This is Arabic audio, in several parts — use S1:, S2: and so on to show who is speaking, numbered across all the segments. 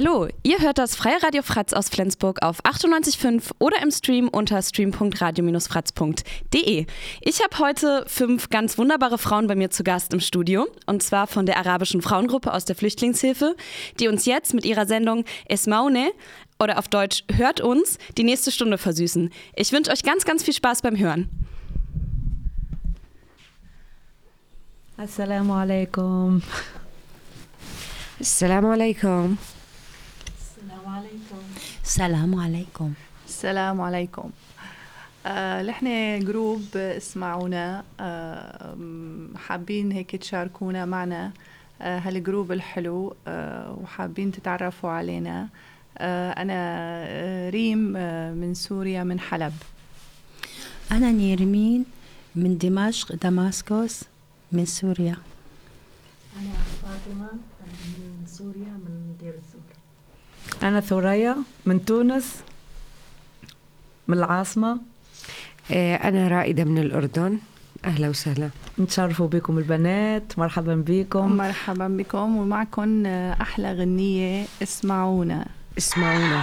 S1: Hallo, ihr hört das Freie Radio Fratz aus Flensburg auf 98.5 oder im Stream unter stream.radio-fratz.de. Ich habe heute fünf ganz wunderbare Frauen bei mir zu Gast im Studio und zwar von der arabischen Frauengruppe aus der Flüchtlingshilfe, die uns jetzt mit ihrer Sendung Esmaune oder auf Deutsch Hört uns die nächste Stunde versüßen. Ich wünsche euch ganz, ganz viel Spaß beim Hören.
S2: Assalamu alaikum.
S3: السلام عليكم.
S4: السلام عليكم.
S5: السلام عليكم. آه نحن group اسمعونا آه حابين هيك تشاركونا معنا آه هال group الحلو آه وحابين تتعرفوا علينا. آه أنا آه ريم آه من سوريا من حلب.
S4: أنا نيرمين من دمشق Damaskus من سوريا.
S6: أنا فاطمة من سوريا من دير الزور
S2: أنا ثريا من تونس من العاصمة.
S3: أنا رائدة من الأردن. أهلا وسهلا.
S2: نتشرفوا بكم البنات مرحبا بكم.
S5: مرحبا بكم ومعكم أحلى غنية اسمعونا.
S3: اسمعونا.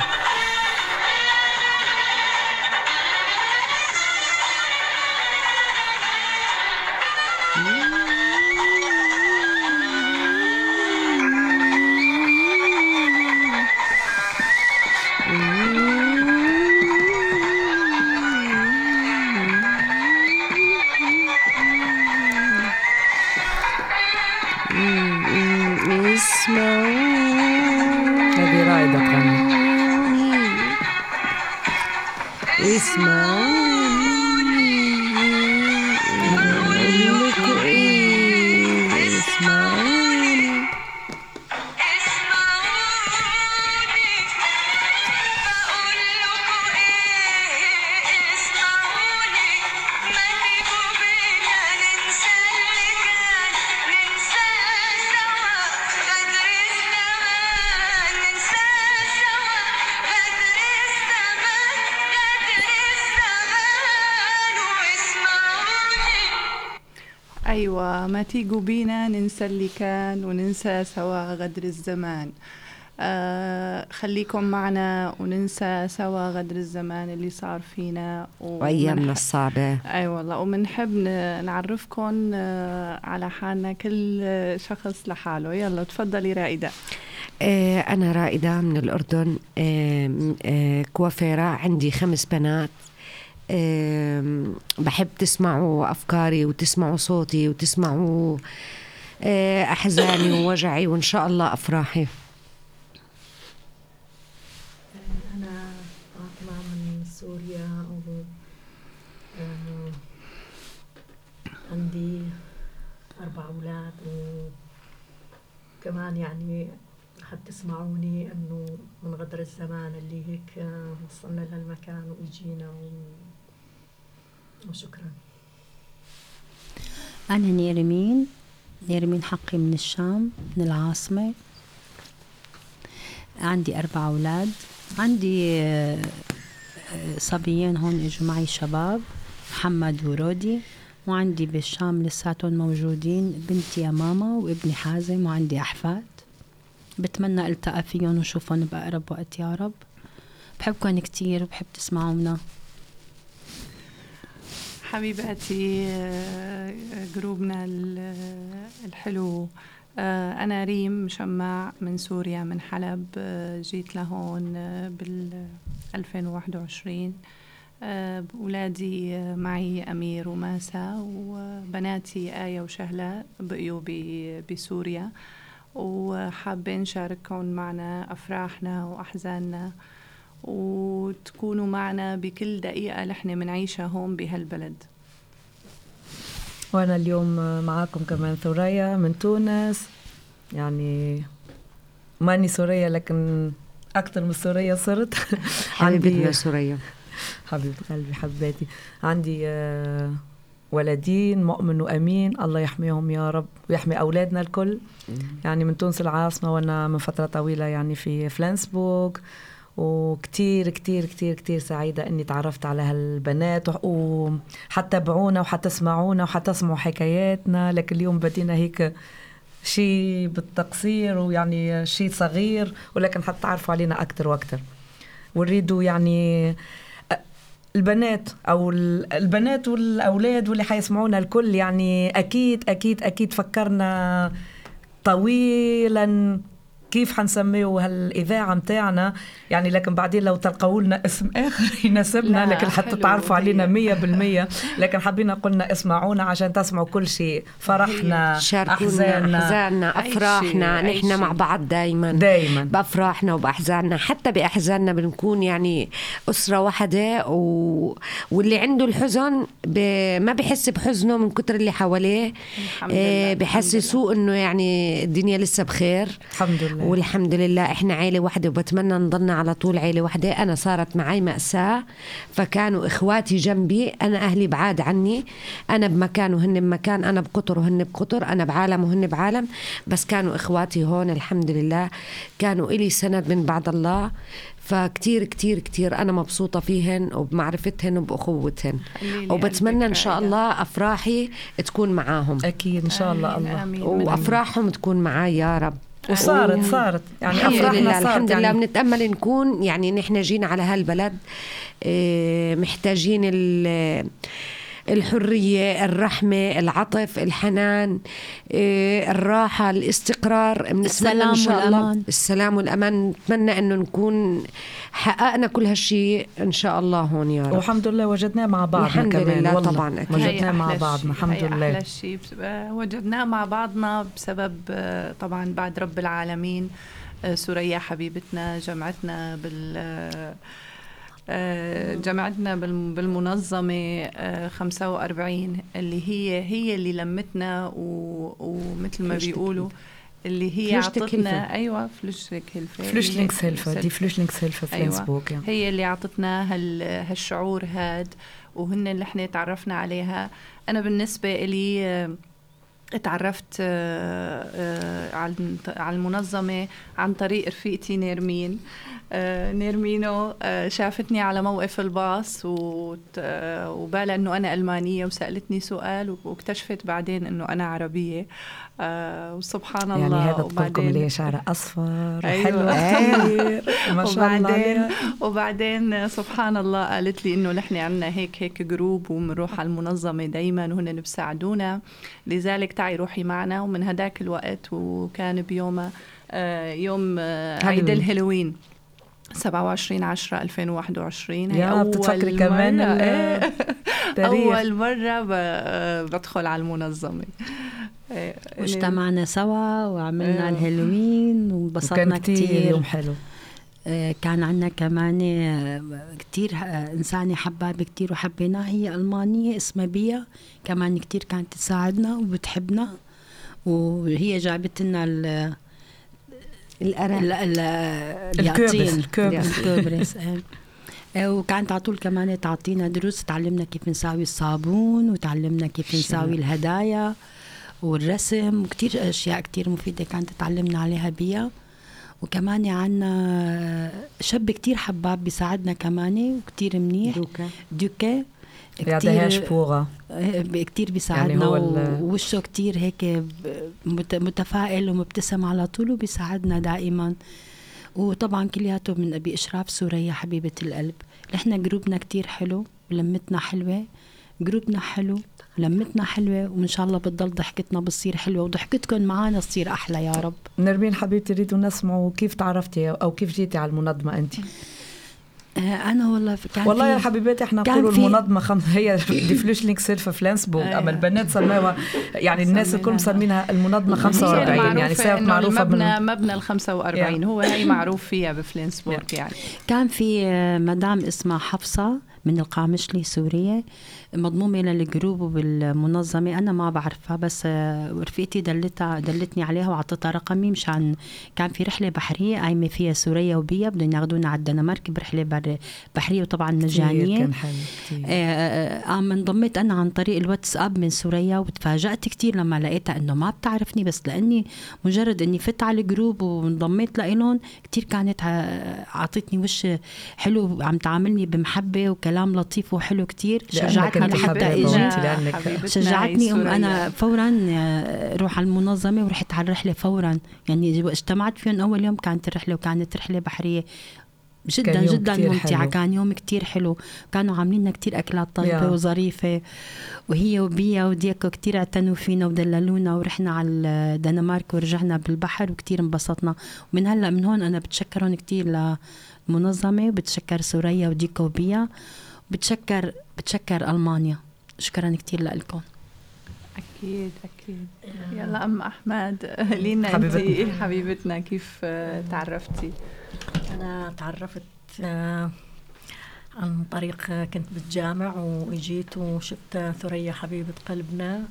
S5: تيجوا بينا ننسى اللي كان وننسى سوا غدر الزمان. آه خليكم معنا وننسى سوا غدر الزمان اللي صار فينا
S3: وأيامنا الصعبة.
S5: أي أيوة والله وبنحب نعرفكم آه على حالنا كل شخص لحاله. يلا تفضلي رائدة.
S3: آه أنا رائدة من الأردن آه آه كوافيرة. عندي خمس بنات. بحب تسمعوا أفكاري وتسمعوا صوتي وتسمعوا أحزاني ووجعي وإن شاء الله أفراحي.
S6: أنا فاطمة من سوريا و عندي أربع أولاد وكمان يعني حد تسمعوني إنه من غدر الزمان اللي هيك وصلنا للمكان وإجينا و... وشكرا.
S4: أنا نيرمين. نيرمين حقي من الشام من العاصمة. عندي أربع أولاد. عندي صبيين هون إجوا معي شباب محمد ورودي. وعندي بالشام لساتهم موجودين بنتي يا ماما وابني حازم وعندي أحفاد. بتمنى ألتقى فيهم وشوفهم بأقرب وقت يا رب. بحبكم كتير وبحب تسمعونا.
S5: حبيباتي جروبنا الحلو. أنا ريم مشمع من سوريا من حلب. جيت لهون بال 2021 أولادي معي أمير وماسة وبناتي آية وشهلة بقيوا بسوريا. وحابين نشارككم معنا أفراحنا وأحزاننا. وتكونوا معنا بكل دقيقة نحن بنعيشها هون بهالبلد.
S2: وأنا اليوم معاكم كمان ثريا من تونس. يعني ماني سورية لكن أكثر من سورية صرت.
S3: حبيبتنا سوريا
S2: حبيبة قلبي حباتي عندي ولدين مؤمن وأمين. الله يحميهم يا رب ويحمي أولادنا الكل. يعني من تونس العاصمة وأنا من فترة طويلة يعني في فلانسبورغ وكتير كتير كتير كتير سعيدة إني تعرفت على هالبنات وحتتابعونا وحتسمعونا وحتسمعوا حكاياتنا. لكن اليوم بدينا هيك شيء بالتقصير ويعني شيء صغير ولكن حتى تعرفوا علينا أكثر وأكثر ونريدوا يعني البنات أو البنات والأولاد واللي حيسمعونا الكل يعني أكيد أكيد أكيد فكرنا طويلا. كيف حنسميه هالاذاعه متاعنا؟ يعني لكن بعدين لو تلقوا لنا اسم آخر يناسبنا لكن حتى تعرفوا علينا مية بالمية. لكن حبينا قلنا اسمعونا عشان تسمعوا كل شيء. فرحنا
S3: أحزاننا أحزاننا. أفراحنا. نحن مع بعض دائما
S2: دائما
S3: بأفراحنا وبأحزاننا. حتى بأحزاننا بنكون يعني أسرة واحدة و... واللي عنده الحزن ب... ما بحس بحزنه من كتر اللي حواليه. آه بحسسوه إنه يعني الدنيا لسه بخير.
S2: الحمد لله.
S3: والحمد لله إحنا عيلة واحدة وبتمنى نضلنا على طول عيلة واحدة أنا صارت معي مأساة فكانوا إخواتي جنبي أنا أهلي بعاد عني. أنا بمكان وهن بمكان أنا بقطر وهن بقطر أنا بعالم وهن بعالم. بس كانوا إخواتي هون الحمد لله. كانوا إلي سند من بعد الله. فكتير كتير كتير أنا مبسوطة فيهن وبمعرفتهن وبأخوتهن. وبتمنى إن شاء الله أفراحي تكون معاهم.
S2: أكيد إن شاء الله الله.
S3: وأفراحهم تكون معاي يا رب.
S2: وصارت صارت. يعني
S3: أفراحنا صارت الحمد لله. يعني. بنتأمل نكون يعني نحن جينا على هالبلد آه، محتاجين الحرية الرحمة العطف الحنان آه، الراحة الاستقرار.
S4: السلام إن شاء والأمان. الله
S3: السلام والأمان. نتمنى أنه نكون حققنا كل هالشيء إن شاء الله هون يا رب.
S2: والحمد لله وجدناه مع بعضنا
S3: الحمد
S2: كمان
S3: لله والله. طبعا أكيد.
S2: وجدناه مع بعضنا الحمد لله.
S5: أحلى شيء. وجدناه مع بعضنا بسبب طبعا بعد رب العالمين آه، سوريا حبيبتنا جمعتنا بال آه، جمعتنا بالمنظمة 45 آه، اللي هي هي اللي لمتنا ومثل ما بيقولوا اللي هي عطتنا
S2: أيوه Flüchtlingshilfe Flüchtlingshilfe die Flüchtlingshilfe في أيوة.
S5: يعني. هي اللي عطتنا هال هالشعور هاد وهن اللي إحنا تعرفنا عليها أنا بالنسبة لي آه، تعرفت على المنظمة عن طريق رفيقتي نيرمين آه، نيرمينو آه، شافتني على موقف الباص آه، وبالها إنه أنا ألمانية وسألتني سؤال واكتشفت بعدين إنه أنا عربية. وسبحان
S2: يعني
S5: الله.
S2: يعني هذا طفلكم اللي شعره أصفر.
S5: أيوة.
S2: حلو
S5: ما شاء وبعدين الله وبعدين سبحان الله قالت لي إنه نحن عندنا هيك هيك group وبنروح على المنظمة دائما وهن بيساعدونا. لذلك تعي روحي معنا. ومن هداك الوقت وكان بيوم يوم عيد الهالوين. 27 10 2021
S2: هي أول بتفكري كمان
S5: مرة. أول مرة بدخل على المنظمة.
S4: إيه، واجتمعنا سوا وعملنا إيه. الهالوين وانبسطنا كثير
S2: يوم حلو.
S4: إيه، كان عندنا كمان كتير إنسانة حبابة كتير وحبيناها. هي ألمانية اسمها بيا. كمان كتير كانت تساعدنا وبتحبنا. وهي جابت لنا
S2: الأرق
S4: الكوبس الكوبس إيه، وكانت على طول كمان تعطينا دروس. تعلمنا كيف نساوي الصابون وتعلمنا كيف نساوي الهدايا والرسم وكتير أشياء كتير مفيدة كانت تعلمنا عليها بيها وكمان عنا شاب كتير حباب بيساعدنا كمان وكتير منيح.
S2: دوكا.
S4: دوكا.
S2: كتير بوغا
S4: كتير بيساعدنا يعني هو ووشه كتير هيك متفائل ومبتسم على طول وبيساعدنا دائما. وطبعا كلياته من بإشراف ثريا حبيبة القلب. نحن group نا كتير حلو ولمتنا حلوة. group نا حلو لمتنا حلوة وإن شاء الله بتضل ضحكتنا بتصير حلوة وضحكتكم معنا تصير أحلى يا رب.
S2: نرمين حبيبتي ريدوا نسمعوا كيف تعرفتي أو كيف جيتي على المنظمة أنت؟
S4: أنا والله
S2: كان والله يا حبيباتي إحنا نقولوا المنظمه خم... هي die Flüchtlingshilfe Flensburg. أما البنات سماوها يعني الناس الكل مسمينها المنظمه 45 يعني
S5: صارت معروفة مبنى من... مبنى ال 45 هو هي معروف فيها بفلانسبورغ يعني.
S4: كان في آه، مدام اسمها حفصة. من القامشلي سورية مضمومة للجروب وبالمنظمة أنا ما بعرفها بس آه، رفيقتي دلتها دلتني عليها وعطتها رقمي مشان كان في رحلة بحرية قايمة فيها سوريا وبيا بدهم ياخذونا على الدنمارك برحلة بحرية وطبعا مجانية
S2: كان حلو
S4: كتير. آه, آه، انضميت أنا عن طريق الواتساب من سوريا وتفاجأت كتير لما لقيتها إنه ما بتعرفني بس لأني مجرد إني فت على الجروب وانضميت لإلهم كتير كانت عطتني وش حلو عم تعاملني بمحبة وكلام كلام لطيف وحلو كتير. شجعتني
S2: حبيبة
S5: أجي.
S4: شجعتني
S5: أم.
S4: أنا فورا آه، روح على المنظمة ورحت على الرحله فورا. يعني اجتمعت فيهم أول يوم كانت الرحلة وكانت رحلة بحرية. جدا
S2: كان
S4: جدا ممتعة.
S2: حلو.
S4: كان يوم كتير حلو. كانوا عاملين لنا كتير أكلات طيبة
S2: يا.
S4: وظريفة. وهي وبيا وديكو كتير اعتنوا فينا ودللونا ورحنا على الدنمارك ورجعنا بالبحر وكتير انبسطنا. ومن هلأ من هون أنا بتشكرهم كتير للمنظمه وبتشكر سوريا وديكو وبيا. بتشكر بتشكر ألمانيا. شكرا كتير لكم
S5: أكيد أكيد. يلا أم أحمد لينا
S2: حبيبتنا.
S5: انت حبيبتنا؟ كيف آه، تعرفتي؟
S6: أنا تعرفت آه، عن طريق آه، كنت بالجامع وإجيت وشفت ثريا حبيبة قلبنا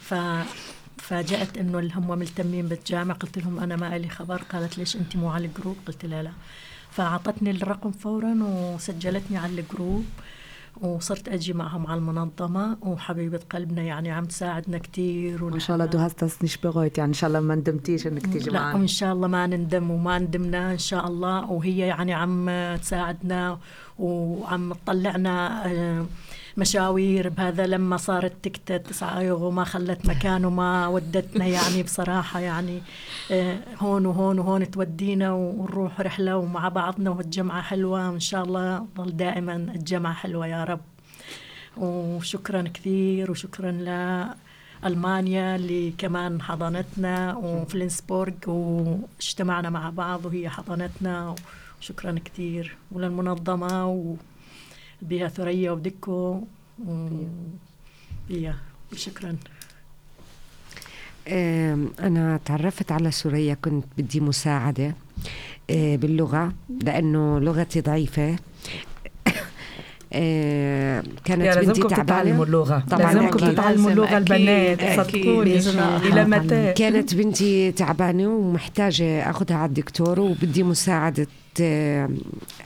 S6: ف فاجأت إنه اللي هم ملتمين بالجامع. قلت لهم أنا ما لي خبر. قالت ليش انت مو على ال group؟ قلت لها لا. فأعطتني الرقم فورا وسجلتني على ال group وصرت أجي معهم على المنظمة وحبيبة قلبنا يعني عم تساعدنا كثير
S2: ما شاء الله du hast das nicht bereut يعني إن شاء الله ما ندمتيش إنك تيجي
S6: لا
S2: معنا.
S6: وإن شاء الله ما نندم وما ندمنا إن شاء الله وهي يعني عم تساعدنا وعم تطلعنا آه، مشاوير بهذا لما صارت تكتة تسعة يورو ما خلت مكان وما ودتنا يعني بصراحة يعني آه، هون وهون وهون تودينا ونروح رحلة ومع بعضنا والجمعة حلوة. وإن شاء الله ضل دائما الجمعة حلوة يا رب. وشكرا كثير وشكرا لألمانيا اللي كمان حضنتنا وفلنسبورغ واجتمعنا مع بعض وهي حضنتنا. وشكرا كثير وللمنظمة وبيها ثريا ودكو وبيها شكرا.
S3: أنا تعرفت على سوريا كنت بدي مساعدة آه، باللغة لأنه لغتي ضعيفة. كانت
S2: يا
S3: بنتي تعبانة.
S2: اللغة.
S3: طبعاً
S2: لازمكم. تتعلموا اللغة
S5: لازم،
S2: البنات صدقوني. إلى متى؟
S3: كانت بنتي تعبانة ومحتاجة أخذها على الدكتور وبدي مساعدة آه،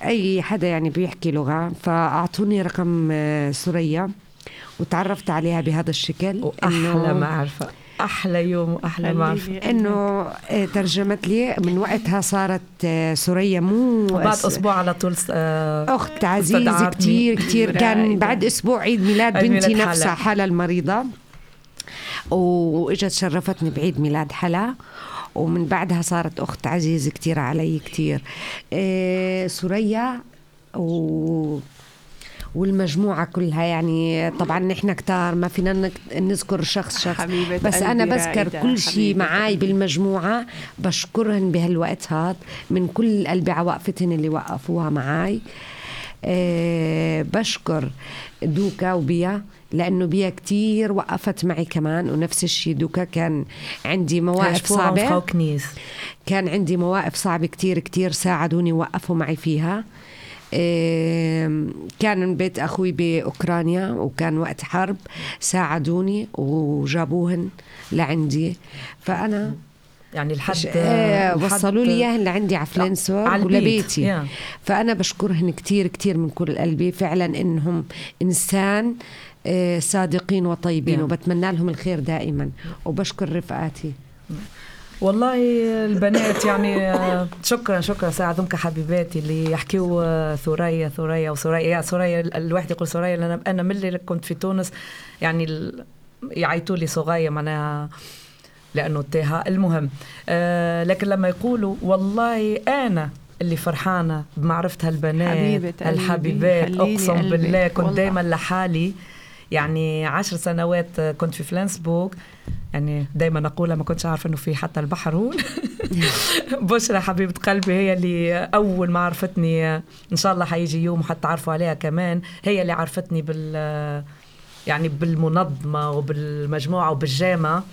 S3: أي حدا يعني بيحكي لغة. فأعطوني رقم آه، سوريا وتعرفت عليها بهذا الشكل
S2: وأحلى معرفة. أحلى يوم وأحلى معرفة
S3: أنه آه، ترجمت لي من وقتها صارت آه، سوريا مو
S2: وبعد
S3: أس-
S2: أسبوع على طول آه،
S3: أخت عزيزه. كتير كتير كان. بعد أسبوع عيد ميلاد بنتي. نفسها حلا المريضة وإجت شرفتني بعيد ميلاد حلا ومن بعدها صارت أخت عزيزه كتير علي كتير آه، سوريا و والمجموعة كلها يعني طبعا نحن كتار ما فينا نذكر شخص شخص.
S5: حبيبة
S3: بس أنا بذكر كل شيء معاي. بالمجموعة بشكرهن بهالوقت هاد من كل قلبي على وقفتهن اللي وقفوها معاي. أه بشكر دوكا وبيا لأنه بيا كتير وقفت معي كمان ونفس الشيء دوكا كان عندي مواقف
S2: كنيس
S3: كان عندي مواقف صعبة كتير كتير ساعدوني وقفوا معي فيها. كان من بيت أخوي بأوكرانيا وكان وقت حرب ساعدوني وجابوهن لعندي فأنا
S2: يعني لحد
S3: آه، وصلوا لي إياهن لعندي على
S2: على البيت.
S3: ولبيتي
S2: يا.
S3: فأنا بشكرهن كتير كتير من كل قلبي فعلا إنهم إنسان آه، صادقين وطيبين. وبتمنى لهم الخير دائما وبشكر رفقاتي
S2: والله البنات يعني آه، شكرا شكرا. ساعدوك حبيباتي اللي يحكيوا آه، ثريا ثريا وثريا. يا ثريا الواحد يقول ثريا أنا من اللي كنت في تونس يعني يعيطوا لي صغير معناها لأنه تاهة. المهم آه لكن لما يقولوا والله أنا اللي فرحانة بمعرفه هالبنات الحبيبات
S5: أقسم
S2: بالله كنت. دائما لحالي يعني عشر سنوات كنت في فلانسبورغ. يعني دايما اقولها ما كنتش عارفة إنه في حتى البحر هون. بشرى حبيبة قلبي هي اللي أول ما عرفتني إن شاء الله حيجي يوم حتعرفوا عليها كمان هي اللي عرفتني بال يعني بالمنظمة وبالمجموعة وبالجامعة.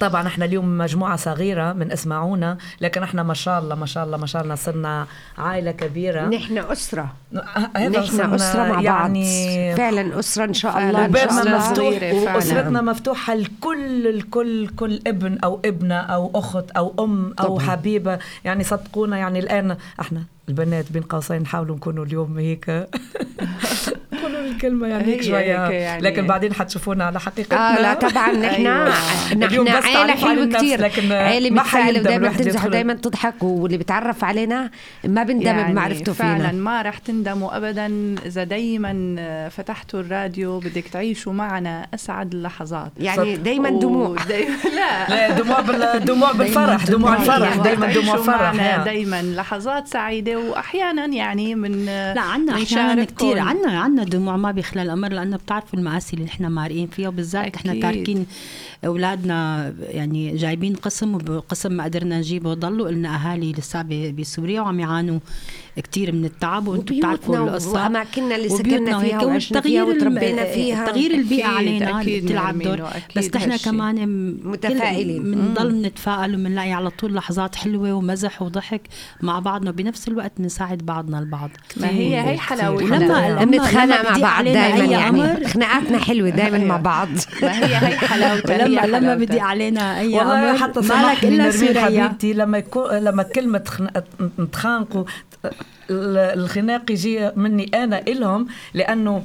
S2: طبعا إحنا اليوم مجموعة صغيرة من اسمعونا لكن إحنا ما شاء الله ما شاء الله ما شاء الله صرنا عائلة كبيرة
S3: نحن أسرة
S2: هذا
S3: نحن أسرة مع
S2: يعني
S3: بعض فعلا أسرة إن شاء. الله شاء.
S5: الله
S2: مفتوح. وأسرتنا مفتوحة لكل الكل كل ابن أو ابنة أو أخت أو أم أو
S3: طبعاً.
S2: حبيبة يعني صدقونا يعني الآن إحنا البنات بين قوسين نحاولوا نكونوا اليوم هيك الكلمة يعني
S5: شوية يعني.
S2: لكن بعدين حتشوفونا على حقيقتنا
S3: آه لا طبعا نحن.
S2: اليوم
S3: نحن
S2: بس
S3: عيلة
S2: تعريف عن
S3: حلوة
S2: النفس،
S3: كتير
S2: لكن
S3: عيلة
S2: ما
S3: متفائلة
S2: حيندم
S3: ودايما
S2: الواحد
S3: تمزح
S2: يدخل.
S3: ودايما تضحك واللي بيتعرف علينا ما بندم
S5: يعني
S3: بمعرفته
S5: فعلا
S3: فينا
S5: ما رح تندموا ابدا إذا دايما فتحتوا الراديو بدك تعيشوا معنا أسعد اللحظات
S3: يعني دايما دموع
S5: لا
S2: لا دموع. دموع بالفرح دموع
S5: دموع.
S2: الفرح دايما دموع
S5: تعيشوا
S2: فرح.
S5: دايما لحظات سعيدة واحيانا يعني من
S4: لا عنا
S5: أحيانا.
S4: كثير عنا عنا دموع ما بيخلى الأمر لأنه بتعرفوا المآسي اللي نحن مارقين فيها وبالذات
S5: إحنا.
S4: تاركين أولادنا يعني جايبين قسم وبقسم ما قدرنا نجيبه. ضلوا لنا أهالي لسه بسوريا وعم يعانوا كثير من التعب وأنتم بتعرفوا القصة.
S3: واماكننا اللي سكننا فيها وعشنا فيها وتربينا فيها.
S4: تغيير
S5: البيئة
S4: علينا
S5: أكيد
S4: بتلعب دور. بس نحن. كمان
S3: متفائلين.
S4: بنضل نتفائل وبنلاقي على طول لحظات حلوة ومزح وضحك مع بعضنا وبنفس الوقت بنساعد بعضنا البعض.
S5: ما هي هي حلاوه
S4: لما-
S3: بنتخانق
S4: لما
S3: مع
S4: بدي
S3: بعض
S4: أي
S3: يعني خناقاتنا حلوة دائما مع بعض.
S5: ما هي هي حلاوتها هي
S4: لما لما. بدي علينا
S2: أي
S4: أمر
S2: حتى
S4: مالك
S2: إلا
S4: سوريا.
S2: حبيبتي لما يكون لما كلمة خن- نتخانقوا ال- الخناق يجي مني أنا إلهم لأنه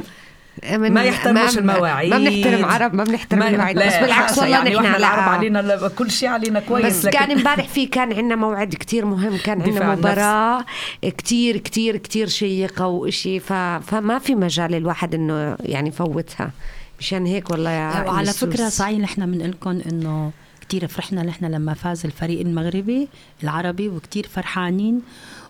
S3: من-
S2: ما يحترموش
S3: ما-
S2: المواعيد
S3: ما بنحترم عرب ما بنحترم
S2: ما-
S3: المواعيد
S2: لا،
S3: بس بالعكس والله
S2: يعني
S3: نحن
S2: العرب. علينا كل شيء علينا كويس
S3: بس
S2: لكن
S3: كان امبارح في كان عندنا موعد كتير مهم كان عندنا. مباراة كتير كتير كتير شيقة وإشي ف... فما في مجال الواحد إنه يعني يفوتها مشان هيك والله يا
S4: وعلى
S3: مسوس.
S4: فكرة صحيح نحن بنقول لكم إنه كثير فرحنا نحن لما فاز الفريق المغربي العربي وكثير فرحانين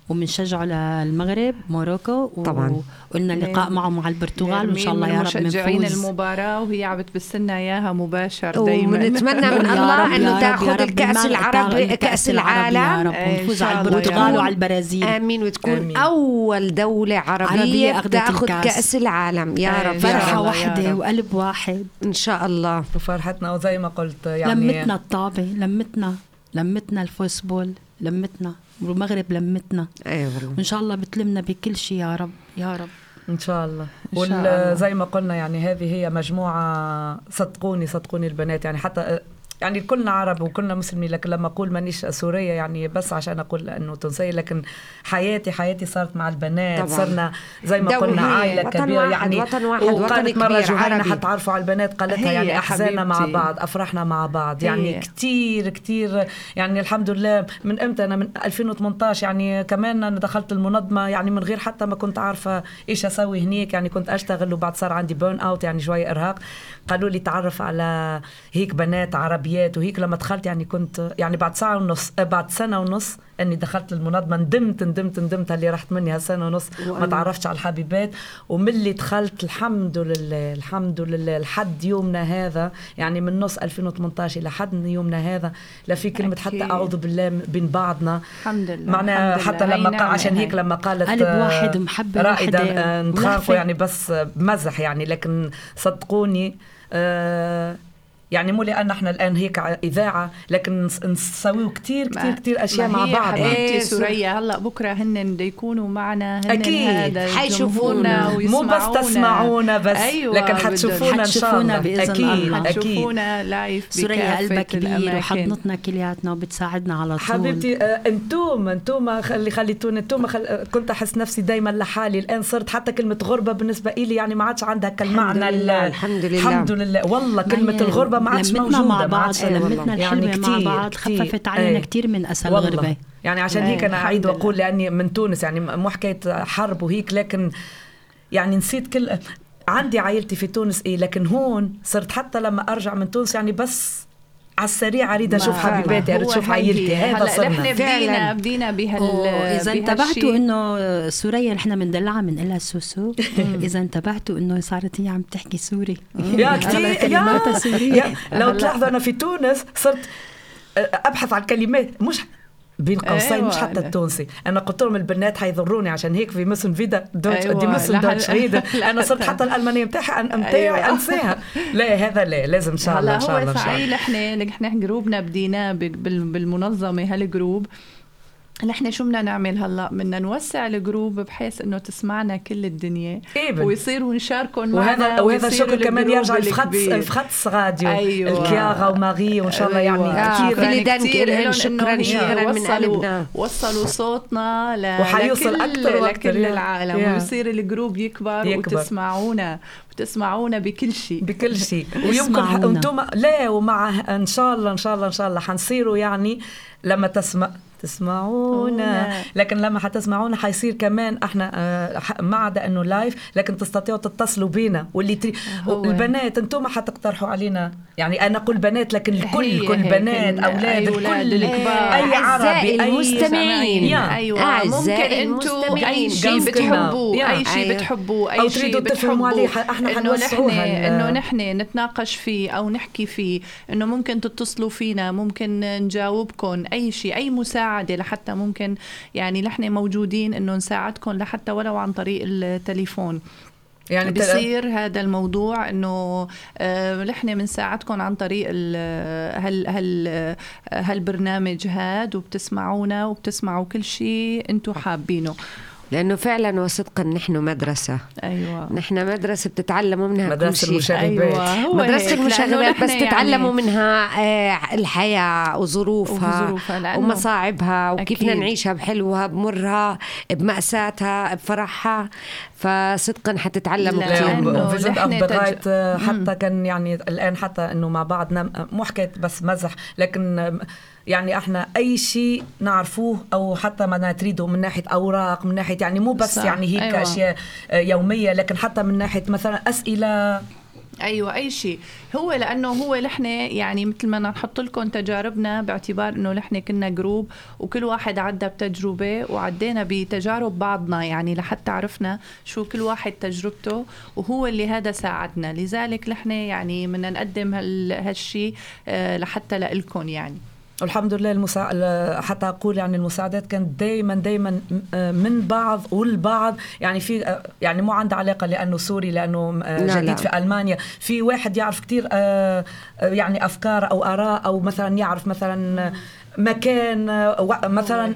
S4: وبنشجعوا للمغرب موروكو و-
S3: طبعاً.
S4: وقلنا لقاء معهم مع البرتغال وإن شاء الله يا رب
S5: مشجعين المباراة وهي عم بتبثلنا إياها مباشر دايما.
S3: ونتمنى من الله إنه
S4: تأخذ
S3: الكأس
S4: المغرب
S3: العربي
S4: كأس
S3: العالم.
S4: ونفوز على البرتغال. وعلى البرازيل.
S3: آمين وتكون
S4: آمين.
S3: أول دولة عربية,
S4: عربية أخذت
S3: تاخذ. كأس العالم. يا رب
S4: واحدة
S3: رب.
S4: وقلب واحد.
S3: إن شاء الله.
S2: وفرحتنا وزي ما قلت يعني
S4: لمتنا الطابة لمتنا لمتنا الفوسبول. لمتنا والمغرب لمتنا.
S3: اي والله.
S4: وإن شاء الله بتلمنا بكل شيء يا رب يا رب.
S2: إن شاء الله.
S5: إن شاء الله.
S2: وزي ما قلنا يعني هذه هي مجموعة صدقوني صدقوني البنات. يعني حتى يعني كلنا عرب وكلنا مسلمين لكن لما أقول مانيش سورية يعني بس عشان أقول إنه تونسية لكن حياتي حياتي صارت مع البنات
S3: طبعاً.
S2: صرنا زي ما قلنا
S3: هي
S2: عائلة
S3: وطن
S2: كبيرة
S3: واحد،
S2: يعني
S3: وطن واحد، وطن
S2: وقالت مرة
S3: عربي.
S2: حتعرفوا على البنات قالتها
S5: هي
S2: يعني أحزاننا مع. بعض أفراحنا مع بعض
S5: هي.
S2: يعني كتير كتير يعني الحمد لله من إمتى أنا من 2018 يعني كمان أنا دخلت المنظمة يعني من غير حتى ما كنت عارفة إيش أسوي هنيك يعني كنت أشتغل وبعد صار عندي Burnout يعني شوية إرهاق قالوا لي تعرف على هيك بنات عربيات وهيك لما دخلت يعني كنت يعني بعد ساعة ونص آه، بعد سنة ونص إني دخلت المنظمه ندمت ندمت ندمت اللي رحت مني هالسنة ونص ما تعرفتش على الحبيبات ومن اللي دخلت الحمد لله الحمد لله لحد يومنا هذا يعني من نص 2018 لحد يومنا هذا لا في كلمة حتى. أعوذ بالله بين بعضنا
S5: الحمد لله
S2: معناها حتى
S5: لله.
S2: لما قا
S5: نعمة
S2: عشان
S5: هي.
S2: هيك لما قالت
S4: قلب
S2: آه،
S4: واحد
S2: رائدة
S4: واحدة
S2: آه،. نتخانقوا يعني بس بمزح يعني لكن صدقوني آه، يعني مو لأن إحنا الآن هيك إذاعة لكن نس- نسويوا كتير كتير
S5: ما-
S2: كتير
S5: أشياء
S2: مع بعض
S5: حبيبتي
S3: إيه،
S5: سوريا هلأ بكرة هن بده يكونوا معنا هن. هذا
S3: حيشوفونا.
S2: مو بس. تسمعونا بس
S5: أيوة
S2: لكن. حتشوفونا إن شاء الله
S4: بإذن
S2: أكيد
S4: الله.
S2: أكيد
S5: حتشوفونا لايف
S4: سوريا قلبها كبير. وحضنتنا كلياتنا وبتساعدنا على طول
S2: حبيبتي آه، أنتم أنتم اللي خليتوني أنتم خل... آه، كنت أحس نفسي دايما لحالي الآن صرت حتى كلمة غربة بالنسبة لي يعني ما عادش عندها كالمعنى
S3: الحمد لله،
S2: ال-
S3: الحمد لله.
S2: الحمد لله والله
S4: ما
S2: كلمة
S4: هي
S2: الغربه ما عادش موجودة
S4: مع بعض. لمتنا
S2: يعني
S4: الحلوة مع
S2: كتير-
S4: بعض. خففت علينا
S2: أي.
S4: كتير من أسى
S2: والله
S4: الغربة
S2: يعني عشان
S5: إيه،
S2: هيك أنا اعيد
S5: وأقول.
S2: لأني من تونس يعني مو حكاية حرب وهيك لكن يعني نسيت كل عندي عائلتي في تونس إيه لكن هون صرت حتى لما أرجع من تونس يعني بس على السريع أريد
S5: أشوف
S2: حبيباتي أريد
S5: أشوف.
S2: عائلتي هذا صرنا
S5: نحن بدينا. بدينا بهال إذا.
S4: انتبهتوا إنه سوريا نحن بندلعها بنقلها سوسو إذا انتبهتوا إنه صارت هي عم تحكي سوري
S2: يا كثير يا,
S4: كلماتها سورية.
S2: يا لو. تلاحظوا أنا في تونس صرت أبحث عن كلمات مش بين قوسين
S5: أيوة.
S2: مش حتى التونسي أنا قلت لهم البنات حيضروني عشان هيك في مسن فيدا دوتش
S5: أيوة.
S2: دي مسن دوتش. ريدا
S5: لا.
S2: أنا صرت حتى الألمانية متاعي متاعي
S5: أيوة.
S2: أنساها لا هذا لا لازم إن شاء الله إن شاء الله
S5: هو
S2: الله
S5: نحن نحن جروبنا بال- بالمنظمة هالجروب نحن شو بدنا نعمل هلا بدنا نوسع الجروب بحيث إنه تسمعنا كل الدنيا
S2: إيبن.
S5: ويصيروا نشاركهم معنا
S2: وهذا وهذا الشكر كمان يرجع الفخاتس
S5: الكبير.
S2: الفخاتس راديو
S5: أيوة.
S2: الكياغا وماري وإن شاء الله يعني
S5: أيوة.
S2: كثير
S3: Dank
S5: كتير
S3: إلهن
S5: إلهم
S3: شكراً
S5: إنه
S3: شكراً من
S5: وصلوا-
S3: قلبنا.
S5: وصلوا صوتنا ل...
S2: وحيوصل وأكتر،
S5: لكل. العالم
S2: يا.
S5: ويصير ال group يكبر,
S2: يكبر.
S5: وتسمعونا وتسمعونا بكل شيء
S2: بكل شيء ويمكن. أنتم لا ومع إن شاء الله إن شاء الله إن شاء الله حنصيروا يعني لما تسمع تسمعونا. لكن لما حتسمعونا حيصير كمان إحنا آه، ما عدا إنه live لكن تستطيعوا تتصلوا بينا واللي تري... البنات أنتم حتقترحوا علينا يعني أنا أقول بنات لكن الكل
S5: هي
S2: كل بنات أولاد
S5: أي أولاد
S2: الكل
S5: الكبار.
S2: أي عربي أي
S3: المستمعين.
S2: يا.
S5: أيوه ممكن
S3: أعزائي أنتم.
S5: أي شيء. بتحبوه. أي شيء
S3: أيوة.
S5: بتحبوه أي شيء
S2: تريدوا تفهموا
S5: بتحبوه
S2: عليه،
S5: نحن
S2: حنوسعوها
S5: إنه نحن نتناقش فيه أو نحكي فيه إنه ممكن تتصلوا فينا ممكن نجاوبكم أي شيء أي مساعدة لحتى ممكن يعني نحن موجودين إنه نساعدكم لحتى ولو عن طريق التليفون.
S2: يعني
S5: بصير هذا الموضوع إنه آه، نحن بنساعدكم عن طريق ال- هال هال آه، هالبرنامج هاد وبتسمعونا وبتسمعوا كل شيء أنتم حابينه.
S3: لأنه فعلا وصدقا نحن مدرسة
S5: أيوه
S3: نحن مدرسة بتتعلموا منها
S2: مدرسة
S3: كل شيء
S2: المشاغبات.
S5: هيك، لأنه
S3: المشاغبات بس
S5: نحن
S3: تتعلموا
S5: يعني
S3: منها آه، الحياة وظروفها
S5: وظروفها،
S3: ومصاعبها وكيف. نعيشها بحلوها بمرها بمأساتها بفرحها فصدقا حتتعلموا كثير
S2: في جد
S5: تج-
S2: حتى كان يعني الآن حتى إنه مع بعضنا مو حكاية بس مزح لكن يعني إحنا أي شيء نعرفوه أو حتى ما تريده من ناحية أوراق من ناحية يعني مو بس
S5: صح،
S2: يعني هيك
S5: أيوة.
S2: أشياء آه، يومية لكن حتى من ناحية مثلا أسئلة
S5: أيوه أي شيء. هو لأنه هو نحن يعني مثل ما نحط لكم تجاربنا باعتبار إنه نحن كنا جروب وكل واحد عدى بتجربة وعدينا بتجارب بعضنا يعني لحتى عرفنا شو كل واحد تجربته وهو اللي هذا ساعدنا. لذلك نحن يعني بدنا نقدم هال- هالشيء آه، لحتى لكم يعني.
S2: والحمد لله المسا... ال- حتى أقول يعني المساعدات كانت دائما دائما من بعض والبعض يعني في يعني مو عنده علاقة لأنه سوري لأنه
S3: لا،
S2: جديد
S3: لا.
S2: في ألمانيا في واحد يعرف كثير يعني أفكار أو آراء أو مثلا يعرف مثلا مكان آه، مثلا.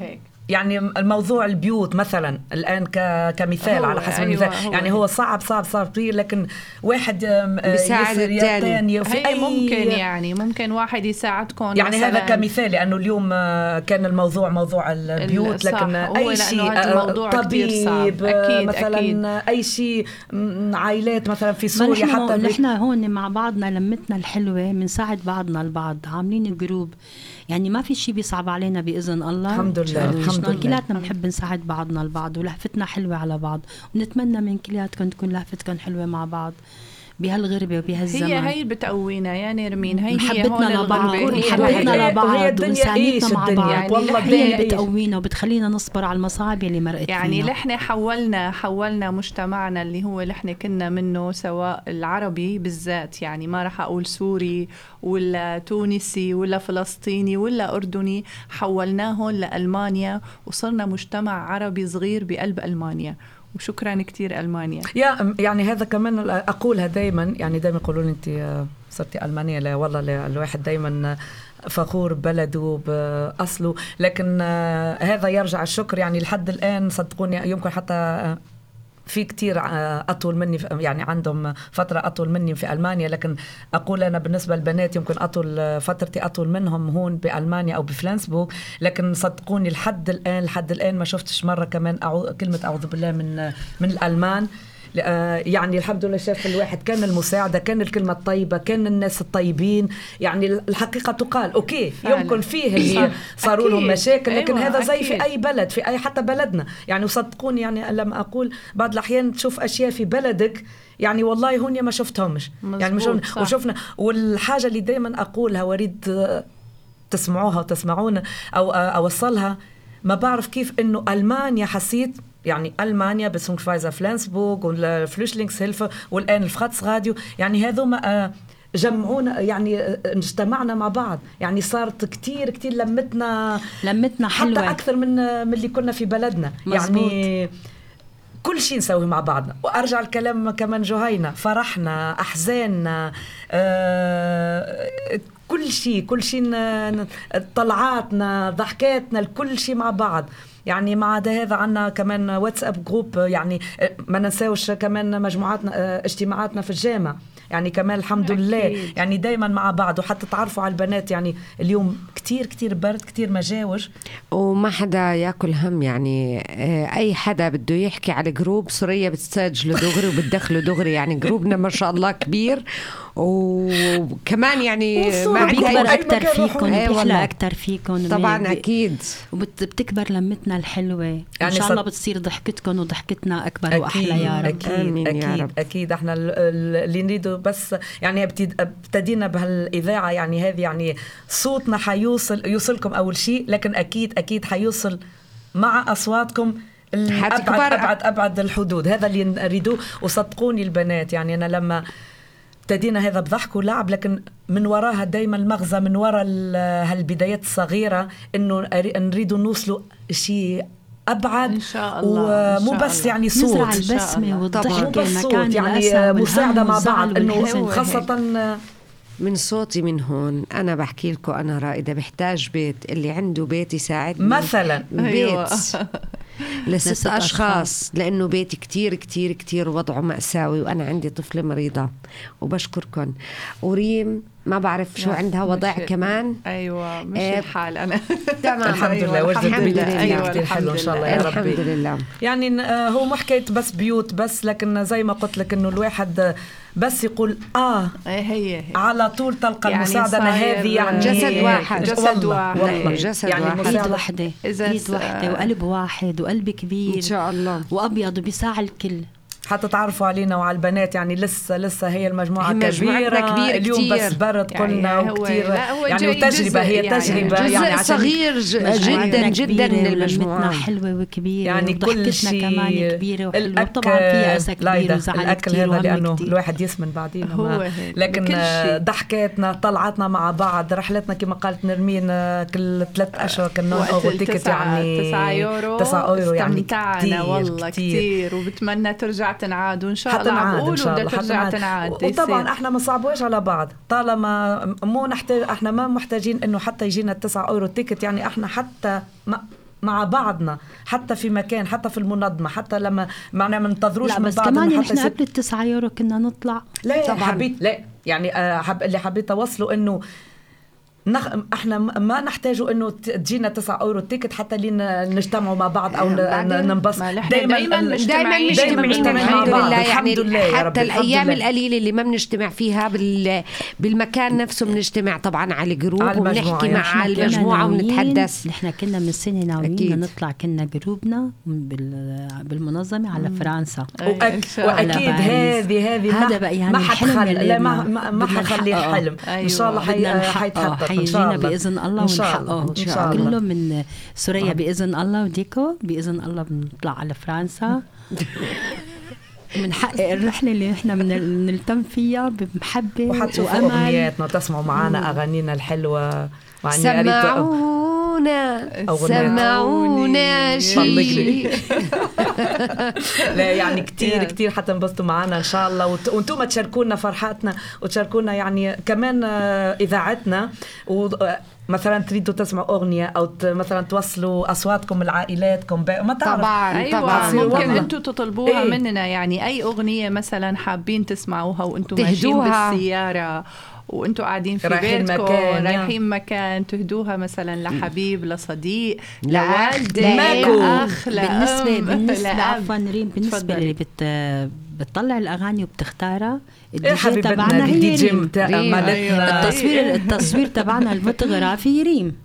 S2: يعني الموضوع البيوت مثلا الآن ك- كمثال على حسب
S5: أيوة،
S2: المثال
S5: هو
S2: يعني. هو صعب صعب صعب كثير لكن واحد آه،
S3: التاني.
S2: الثاني في أي
S5: ممكن يعني ممكن واحد يساعدكم
S2: يعني هذا. كمثال لأنه اليوم آه، كان الموضوع موضوع البيوت لكن
S5: أي
S2: شيء آه،. طبيب
S5: أكيد،
S2: مثلا
S5: أكيد.
S2: أي شيء عائلات مثلا في سوريا حتى
S4: نحن هون مع بعضنا لمتنا الحلوة بنساعد بعضنا البعض عاملين جروب يعني ما في شيء بيصعب علينا بإذن الله
S2: الحمد لله، الحمد لله.
S4: كلياتنا بنحب نساعد بعضنا البعض ولهفتنا حلوة على بعض ونتمنى من كلياتكم تكون لهفتكم حلوة مع بعض بهالغربة وبهالزمن.
S5: هي هي اللي بتقوينا يا نرمين. هي هي
S4: محبتنا
S5: هون
S4: لبعض.
S2: هي-
S4: محبتنا لبعض. وانسانيتنا مع؟ بعض.
S5: يعني
S2: والله
S5: نحن
S4: هي اللي؟ بتقوينا وبتخلينا نصبر على المصاعب اللي مرقت
S5: يعني نحن حولنا حولنا مجتمعنا اللي هو إحنا كنا منه سواء العربي بالذات. يعني ما راح أقول سوري ولا تونسي ولا فلسطيني ولا أردني. حولناهم لألمانيا وصرنا مجتمع عربي صغير بقلب ألمانيا. وشكرا كثير ألمانيا.
S2: يا يعني هذا كمان اقولها دائما يعني دائما يقولون أنت آه، صرتي ألمانية لا والله الواحد دائما فخور ببلده بأصله. لكن آه، هذا يرجع الشكر يعني لحد الآن صدقوني يمكن حتى آه، في كتير آه، أطول مني يعني عندهم فترة أطول مني في ألمانيا لكن أقول أنا بالنسبة للبنات يمكن أطول آه، فترتي أطول منهم هون بألمانيا أو بفلانسبورغ لكن صدقوني لحد الآن لحد الآن ما شفتش مرة كمان أعو... كلمة أعوذ بالله من آه، من الألمان. آه، يعني الحمد لله شاف الواحد كان المساعدة كان الكلمة الطيبة كان الناس الطيبين يعني الحقيقة تقال okay
S5: فعلا.
S2: يمكن فيه اللي. صاروا لهم. مشاكل لكن
S5: أيوة،
S2: هذا زي
S5: أكيد.
S2: في أي بلد في أي حتى بلدنا يعني وصدقوني يعني لما أقول بعض الأحيان تشوف أشياء في بلدك يعني والله هون ما شفتهمش يعني مش. وشفنا والحاجة اللي دايما أقولها وأريد آه، تسمعوها وتسمعونا أو آه، أوصلها ما بعرف كيف إنه ألمانيا حسيت يعني ألمانيا beziehungsweise Flensburg وال Flüchtlingshilfe والآن الفخاتس راديو. يعني هذوما آه، جمعونا يعني آه، اجتمعنا مع بعض. يعني صارت كتير كتير لمتنا
S4: لمتنا
S2: حتى
S4: حلوة.
S2: أكثر من من اللي كنا في بلدنا.
S4: مزبوط.
S2: يعني كل شيء نسويه مع بعضنا. وأرجع الكلام كمان جهينة. فرحنا أحزاننا آه كل شيء كل شيء طلعاتنا ضحكاتنا كل شيء مع بعض. يعني مع هذا عنا كمان واتساب جروب يعني ما ننساوش كمان مجموعاتنا آه، اجتماعاتنا في الجامع. يعني كمان الحمد لله
S5: أكيد.
S2: يعني دايما مع بعض وحتى تعرفوا على البنات يعني اليوم كتير كتير برد كتير مجاوج.
S3: وما حدا ياكل هم يعني آه، أي حدا بده يحكي على جروب سوريا بتستاجله دغري وبتدخله دغري يعني جروبنا ما شاء الله كبير. وكمان يعني ما
S2: بتكبر
S3: بيكبر
S2: روحوا.
S4: فيكم. بيحلى أكتر فيكم
S3: طبعا أكيد
S4: وبتكبر لمتنا الحلوة يعني ان شاء الله بتصير ضحكتكم وضحكتنا أكبر وأحلى يا رب
S2: أكيد
S3: آمين يا
S2: أكيد
S3: رب.
S2: أكيد إحنا ال- ال- اللي نريده بس يعني ابتد- ابتدينا بهالإذاعة يعني هذه يعني صوتنا حيوصل يوصلكم أول شيء لكن أكيد أكيد حيوصل مع
S3: أصواتكم.
S2: ابعد ابعد أبعد الحدود هذا اللي نريدوه وصدقوني البنات يعني أنا لما ابتدينا هذا بضحك ولعب لكن من وراها دايما المغزى من وراء ال- هالبدايات الصغيرة إنه أري- نريد نوصلوا شيء أبعد
S5: إن شاء الله،
S2: ومو بس
S5: الله.
S2: يعني
S4: نزرع
S2: صوت
S5: الله.
S4: البسمة
S2: مو
S4: والضحكة
S2: بس صوت يعني مساعدة مع بعض
S5: إنه
S2: خاصة
S3: من صوتي من هون أنا بحكي لكم أنا رائدة بحتاج بيت اللي عنده بيت يساعدني
S2: مثلا
S5: أيوة.
S3: بيت لست
S4: لست
S3: أشخاص. لأنه بيتي كتير كتير كتير وضعه مأساوي وأنا عندي طفلة مريضة وبشكركم وريم ما بعرف شو عندها وضع
S5: مش-
S3: كمان.
S5: أيوه مش
S3: إيه.
S5: الحال أنا.
S3: تمام.
S2: الحمد
S5: أيوة،
S2: لله وجدت
S5: الحمد
S3: لله.
S5: أيوة،
S2: كتير حلو
S5: إن
S2: شاء الله يا
S5: لله.
S3: الحمد
S2: ربي
S3: لله.
S2: يعني آه، هو مو حكايه بس بيوت بس لكن زي ما قلت لك إنه الواحد آه، بس يقول آه
S5: إيه هي هي.
S2: على طول تلقى
S5: يعني
S2: المساعدة.
S5: صاير
S2: هذه يعني
S3: جسد واحد.
S2: والله-
S5: جسد واحد.
S2: والله
S3: جسد
S2: يعني
S3: واحد.
S4: ايد وحده
S5: إذا
S4: ايد
S5: س-
S4: وحده وقلب واحد وقلب كبير.
S3: إن شاء الله.
S4: وأبيض وبيساع الكل.
S2: حتى تعرفوا علينا وعلى البنات يعني لسه لسه هي
S3: المجموعة
S2: كبيرة
S3: كبيرة
S2: اليوم
S3: كتير.
S2: بس برد
S5: يعني
S2: قلنا
S5: هو-
S2: وكثير يعني
S5: وتجربة
S2: هي
S5: يعني.
S2: تجربة
S3: جزء
S2: يعني
S3: صغير جدا جدا المجموعة
S4: حلوة وكبيرة
S2: يعني كل شيء
S4: كمان كبيرة وحلوة
S2: الأكل
S4: وطبعا فيها أسى كبير وزعل
S2: الاكل هذا لأنه
S4: كتير.
S2: الواحد يسمن بعدين
S5: هو
S2: لكن. ضحكاتنا طلعتنا مع بعض رحلتنا كما قالت نرمين كل ثلاث أشهر كنا Euro
S5: Ticket
S2: يعني
S5: 9 يورو
S2: 9 أورو يعني
S5: استمتعنا والله.
S2: كتير
S5: وبتمنى ترجع تنعاد وإن شاء الله عم
S2: حتنعاد إن
S5: بقولوا
S2: شاء
S5: بدها
S2: الله
S5: ترجع. تنعاد
S2: وطبعا
S5: يصير.
S2: إحنا ما نصعبوش على بعض طالما مو نحتاج إحنا ما محتاجين إنه حتى يجينا التسعة Euro Ticket يعني إحنا حتى ما مع بعضنا حتى في مكان حتى في المنظمة حتى لما معنا ما ننتظروش
S4: لا
S2: من
S4: بس
S2: بعض
S4: كمان نحن
S2: حتى يصير-
S4: قبل التسعة يورو كنا نطلع
S2: لا
S3: طبعاً.
S2: طبعا حبيت لا يعني آه، حب اللي حبيت أوصله إنه نخ... إحنا ما نحتاج إنه تجينا 9 Euro Ticket حتى لين نجتمعوا مع بعض
S3: أو
S2: ننبسط
S5: ما نحن دايماً
S3: دايما
S5: مجتمعين.
S3: الحمد. لله يعني
S2: الحمد لله يا رب،
S3: حتى
S2: الأيام.
S3: القليلة اللي ما بنجتمع فيها بال بالمكان نفسه بنجتمع طبعا على الجروب وبنحكي
S2: يعني
S3: مع
S4: المجموعة
S3: ونتحدث
S4: نحن كنا من سنة ناويين نطلع كنا جروبنا بال- بالمنظمة على فرنسا
S2: وأك...
S4: وأكيد.
S2: هذه هذه
S4: هذا
S2: ما,
S4: بقى يعني
S2: ما حتخلي لا ما
S4: نحققه.
S2: حلم إن شاء الله
S4: نحققه
S2: حيتحقق
S4: حيجينا بإذن الله
S2: إن شاء الله.
S4: ونحققه
S2: إن شاء
S4: كله
S2: الله.
S4: من سوريا بإذن الله وديكو. بإذن الله بنطلع على فرنسا. بنحقق الرحلة اللي نحن بنلتم فيها بمحبة
S2: وحتشوفوا
S4: وامل
S2: أغنياتنا وتسمعوا معنا يا ريت-
S3: سمعونا
S2: أغنية.
S3: سمعونا
S2: طلق
S3: شيء.
S2: لا يعني كتير. كتير حتنبسطوا معنا إن شاء الله وأنتم تشاركونا فرحاتنا وتشاركونا يعني كمان آه، إذاعتنا و آه، مثلا تريدوا تسمعوا أغنية أو ت- مثلا توصلوا أصواتكم لعائلاتكم ما تعرف
S3: طبعا
S5: أيوه
S3: طبعا
S5: ممكن. أنتم تطلبوها
S2: إيه.
S5: مننا يعني أي أغنية مثلا حابين تسمعوها وأنتم ماشيين
S3: تهدوها.
S5: وأنتم قاعدين في
S2: رايحين
S5: بيتكم
S2: مكان،.
S5: رايحين مكان تهدوها مثلا لحبيب لصديق
S3: لأخ،
S5: لوالدة
S2: ماكو.
S5: لأخ
S4: بالنسبة
S5: لأم
S4: بالنسبة
S5: لأب.
S4: عفوا ريم بالنسبة
S5: تفضلي.
S4: اللي بت بتطلع الأغاني وبتختارها الدي
S2: إيه
S4: جي تبعنا
S2: الدي
S4: هي
S2: جي
S4: ريم
S2: متاع
S3: ريم.
S2: مالتنا
S4: التصوير التصوير تبعنا الفوتوغرافي ريم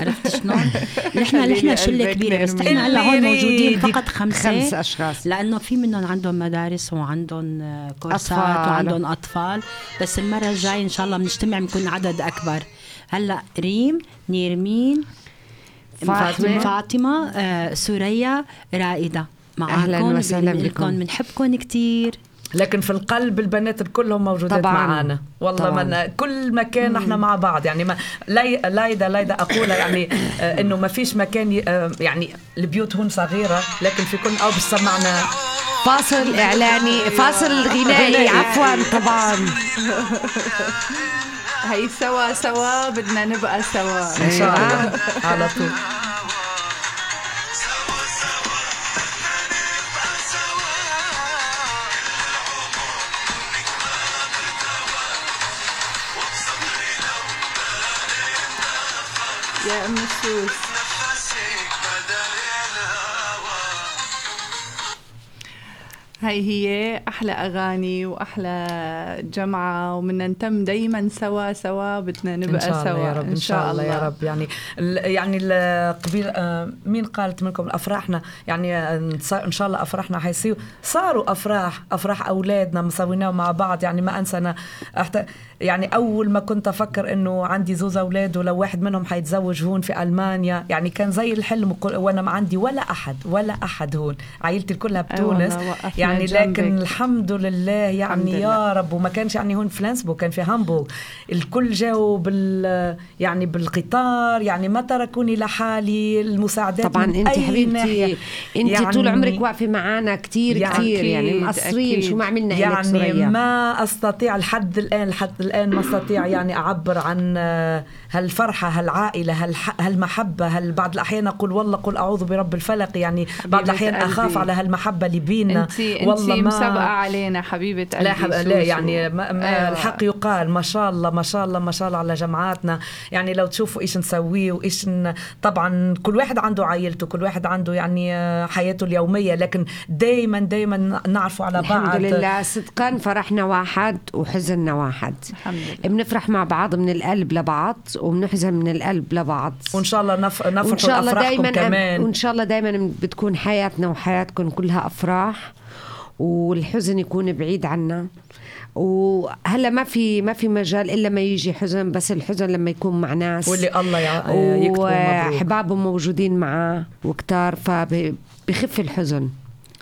S4: عرفت شلون؟ نحن نحن
S5: شلة
S4: كبيرة بس. نحن هلا هون موجودين فقط خمسة
S3: خمس أشخاص
S4: لأنه في منهم عندهم مدارس وعندهم آه، كورسات
S3: أطفال.
S4: وعندهم أطفال بس المرة الجاية إن شاء الله بنجتمع بنكون عدد أكبر هلا ريم نيرمين
S3: فاطمة.
S4: فاطمة آه، سوريا رائدة معاكم
S3: أهلاً وسهلاً بكم.
S4: بنحبكم كثير
S2: لكن في القلب البنات كلهم موجودات
S3: طبعاً.
S2: معانا. والله
S3: طبعاً.
S2: من كل مكان إحنا مع بعض. يعني ما لاي- لايدا لايدا أقول يعني آه، إنه ما فيش مكان آه، يعني البيوت هون صغيرة لكن في كل أو بسمعنا
S3: فاصل إعلاني فاصل غنائي. عفوا طبعا.
S5: هي سوا سوا بدنا نبقى سوا.
S2: إن شاء الله. على طول.
S5: يا ام هاي هي أحلى أغاني وأحلى جمعة وبدنا نتم دايما سوا سوا بدنا نبقى
S2: إن شاء
S5: سوا
S2: الله يا رب إن شاء الله يا رب. يعني ال- يعني قبيل آه، مين قالت منكم افراحنا يعني آه، إن شاء الله أفراحنا حيصيروا صاروا أفراح أفراح أولادنا مسويناهم مع بعض. يعني ما أنسى أنا أحت... يعني أول ما كنت أفكر إنه عندي زوز أولاد ولو واحد منهم حيتزوج هون في ألمانيا يعني كان زي الحلم وأنا ما عندي ولا أحد ولا أحد هون. عائلتي كلها بتونس. يعني
S5: جنبك.
S2: لكن الحمد لله يعني
S5: الحمد
S2: يا
S5: لله.
S2: رب وما كانش يعني هون في لانسبو كان في هامبورغ الكل جاوا بال يعني بالقطار يعني ما تركوني لحالي المساعدات
S3: طبعا
S2: من أنت
S3: حبيبتي. أنت
S2: يعني
S3: طول عمرك واقفة معنا كتير
S2: يعني
S3: كتير يعني مقصرين. شو ما عملنا
S2: يعني ما أستطيع لحد الآن لحد الآن ما أستطيع يعني أعبر عن هالفرحة هالعائلة هالح- هالمحبة هل بعض الأحيان أقول والله قل أعوذ برب الفلق يعني بعض
S5: الأحيان.
S2: أخاف على هالمحبة اللي بينا
S5: انت انت مسابقة علينا حبيبة قلبي
S2: لا حب... لا. يعني ما ما
S5: أيوة.
S2: الحق يقال ما شاء الله ما شاء الله ما شاء الله على جماعاتنا يعني لو تشوفوا إيش نسويه وإيش ن... طبعا كل واحد عنده عائلته كل واحد عنده يعني آه، حياته اليومية لكن دائما دائما نعرفوا على بعض.
S3: الحمد لله صدقا فرحنا واحد وحزننا واحد.
S5: الحمد لله.
S3: بنفرح مع بعض من القلب لبعض وبنحزن من القلب لبعض.
S2: وإن شاء الله نف...
S3: وإن
S2: نفرح
S3: شاء الله دائما
S2: كمان.
S3: وإن شاء الله دائما بتكون حياتنا وحياتكم كلها أفراح. والحزن يكون بعيد عنا. وهلا ما في ما في مجال إلا ما يجي حزن بس الحزن لما يكون مع ناس.
S2: واللي الله يكتبه
S3: موجودين معاه وكتار فبخف الحزن.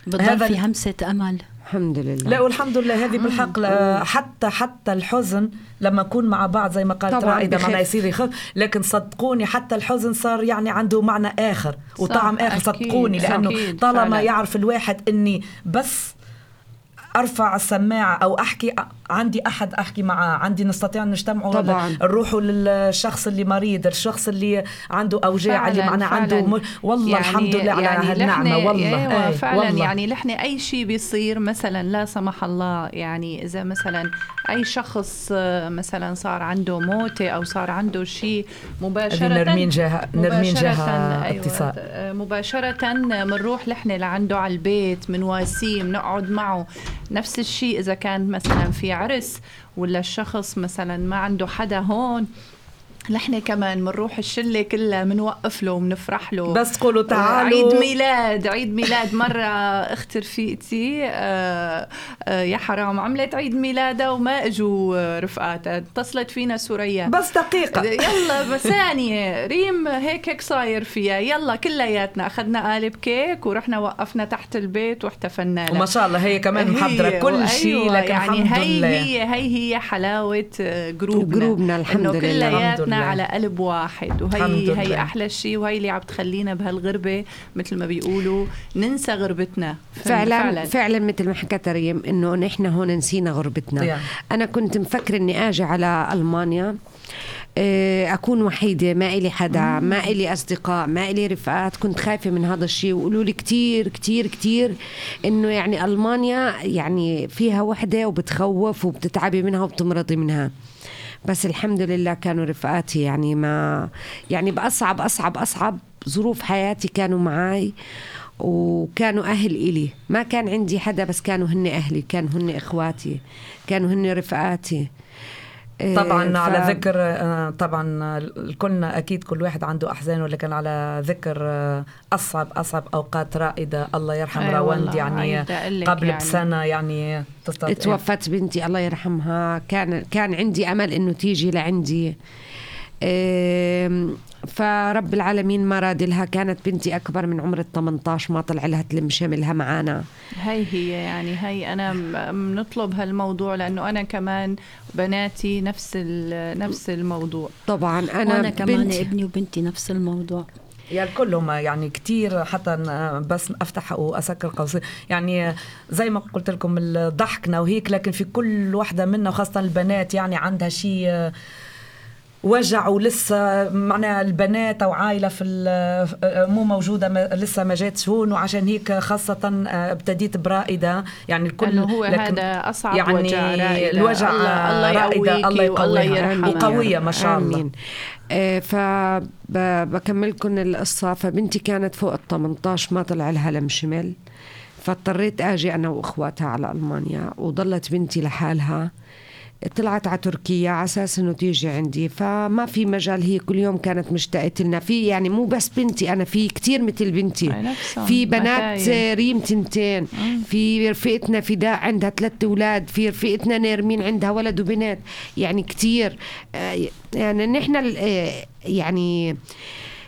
S4: بتضل
S2: هذا
S4: في همسة أمل.
S3: الحمد لله.
S2: لا والحمد لله هذه بالحق حتى حتى الحزن لما نكون مع بعض زي ما قالت رائدة. معنا يصير يخف. لكن صدقوني حتى الحزن صار يعني عنده معنى آخر وطعم آخر صدقوني لأنه طالما. يعرف الواحد إني بس أرفع السماعة أو أحكي عندي أحد أحكي معاه عندي نستطيع أن نجتمع
S3: طبعاً.
S2: نروحوا للشخص اللي مريض الشخص اللي عنده أوجاع اللي
S5: فعلاً،
S2: معنا عنده. م... والله الحمد لله على
S5: هالنعمة
S2: والله
S5: أيوه
S2: أي،
S5: فعلا
S2: والله.
S5: يعني نحن أي شيء بيصير مثلا لا سمح الله يعني إذا مثلا أي شخص مثلا صار عنده موتة أو صار عنده شيء
S2: مباشرة نرمين جهة نرمين جهة
S5: أيوة
S2: اتصال
S5: مباشرة بنروح نحن لعنده على البيت بنواسيه بنقعد معه نفس الشيء إذا كان مثلا في عرس ولا الشخص مثلا ما عنده حدا هون نحن كمان بنروح الشلة كلها بنوقف له وبنفرح له.
S2: بس تقولوا تعالوا.
S5: عيد ميلاد عيد ميلاد مرة أخت رفيقتي آه آه يا حرام عملت عيد ميلادها وما إجوا رفقاتها. اتصلت فينا سوريا
S2: بس دقيقة.
S5: يلا بس ثانية. ريم هيك هيك صاير فيها. يلا كلياتنا. أخذنا قالب كيك ورحنا وقفنا تحت البيت واحتفلنا لها.
S2: وما شاء الله هي كمان محضرة
S5: هي-
S2: كل شيء
S5: وأيوة،
S2: لكن
S5: يعني
S2: الحمد
S5: هي
S2: لله.
S5: هي هي هي حلاوة آه، جروبنا.
S3: جروبنا، الحمد لله.
S2: الحمد
S5: كلياتنا على قلب واحد. وهي هي. أحلى شيء وهي اللي عم تخلينا بهالغربة مثل ما بيقولوا ننسى غربتنا.
S3: فعلا فعلا, فعلا مثل ما حكت ريم إنه نحن هون نسينا غربتنا.
S2: يعني.
S3: أنا كنت مفكره إني آجي على ألمانيا آه، أكون وحيدة ما إلي حدا ما إلي أصدقاء ما إلي رفقات كنت خايفة من هذا الشيء وقولوا لي كثير كثير كثير إنه يعني ألمانيا يعني فيها وحدة وبتخوف وبتتعبي منها وبتمرضي منها. بس الحمد لله كانوا رفقاتي يعني ما يعني بأصعب أصعب أصعب ظروف حياتي كانوا معي وكانوا أهل إلي. ما كان عندي حدا بس كانوا هن أهلي كانوا هن إخواتي كانوا هن رفقاتي.
S2: طبعا
S3: ف-
S2: على ذكر آه، طبعا كلنا أكيد كل واحد عنده احزان ولكن على ذكر آه، أصعب أصعب أوقات رائدة الله يرحم
S5: أي
S2: روند
S5: والله،
S2: يعني قبل
S5: يعني.
S2: بسنة يعني تستطيع.
S3: توفت بنتي الله يرحمها. كان كان عندي أمل إنه تيجي لعندي. فرب العالمين ما راد لها. كانت بنتي أكبر من عمر ال 18 ما طلع لها تلم شملها معانا.
S5: هي هي يعني هي أنا م- بنطلب هالموضوع لأنه أنا كمان بناتي نفس ال- نفس الموضوع.
S3: طبعا أنا,
S4: وأنا كمان
S3: بنتي-
S4: ابني وبنتي نفس الموضوع.
S2: يا الكل هم يعني كتير حتى بس أفتح وأسكر قوسين يعني زي ما قلت لكم ضحكنا وهيك لكن في كل واحدة منا وخاصة البنات يعني عندها شيء وجع ولسه معناها البنات أو عائلة في ال- مو موجودة ما لسه ما جاتش. هون وعشان هيك خاصة ابتديت برائدة. يعني الكل
S5: إنه هو
S2: لكن
S5: هذا أصعب
S2: يعني
S5: وجع رائدة.
S2: الوجع
S5: الله, الله يقويكي
S2: الله يقويها. وقوية ما شاء الله.
S3: آمين. آه فبكملكم القصة. فبنتي كانت فوق ال 18 ما طلع لها لم شمل. فاضطريت آجي أنا وأخواتها على ألمانيا وضلت بنتي لحالها. طلعت على تركيا على أساس إنه تيجي عندي. فما في مجال هي كل يوم كانت مشتاقه لنا. في يعني مو بس بنتي أنا في كتير مثل بنتي. في بنات. ريم تنتين. في رفيقتنا فداء عندها ثلاث أولاد. في رفيقتنا نيرمين عندها ولد وبنات. يعني كتير. آه، يعني نحن آه، يعني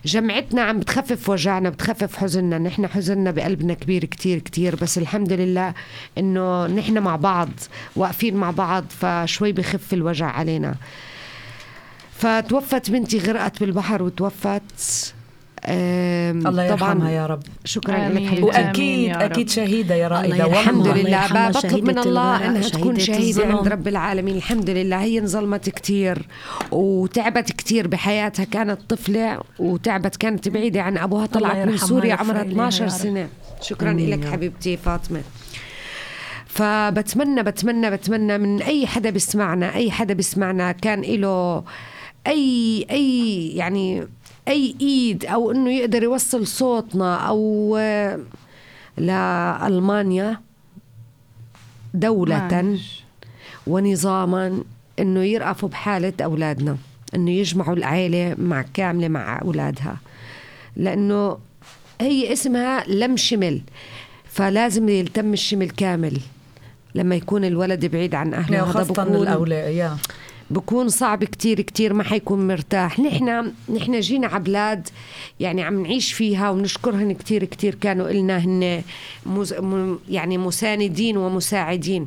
S3: جمعتنا عم بتخفف وجعنا بتخفف حزننا. نحن حزننا بقلبنا كبير كتير كتير. بس الحمد لله إنه نحن مع بعض واقفين مع بعض فشوي بخف الوجع علينا. فتوفت بنتي غرقت بالبحر وتوفت.
S2: الله
S3: طبعا
S2: يرحمها يا رب
S3: شكرا لك. حبيبتي
S2: واكيد
S5: يا رب.
S2: أكيد شهيدة يا
S4: رائدة.
S3: الحمد
S4: الله
S3: لله بطلب من الله أنها تكون
S4: شهيدة شهيدة.
S3: عند رب العالمين الحمد لله هي انظلمت كتير وتعبت كتير بحياتها كانت طفلة وتعبت كانت بعيدة عن أبوها طلعت من سوريا عمرها
S6: إليها
S3: 12
S6: يا رب.
S3: سنة شكرا لك. حبيبتي فاطمة فبتمنى بتمنى بتمنى من أي حدا بيسمعنا أي حدا بيسمعنا كان له أي أي يعني أي إيد أو إنه يقدر يوصل صوتنا أو آه، لالمانيا
S5: معلش.
S3: ونظاما إنه يرأفوا بحالة أولادنا إنه يجمعوا العائله مع كاملة مع أولادها. لأنه هي اسمها لم شمل فلازم يلتم الشمل كامل لما يكون الولد بعيد عن اهله هذا
S2: وخاصه
S3: بكون
S2: الاولاد يا.
S3: بكون صعب كتير كتير ما حيكون مرتاح. نحن نحن جينا على بلاد يعني عم نعيش فيها ونشكرهن كتير كتير كانوا إلنا هن مز... م... يعني مساندين ومساعدين.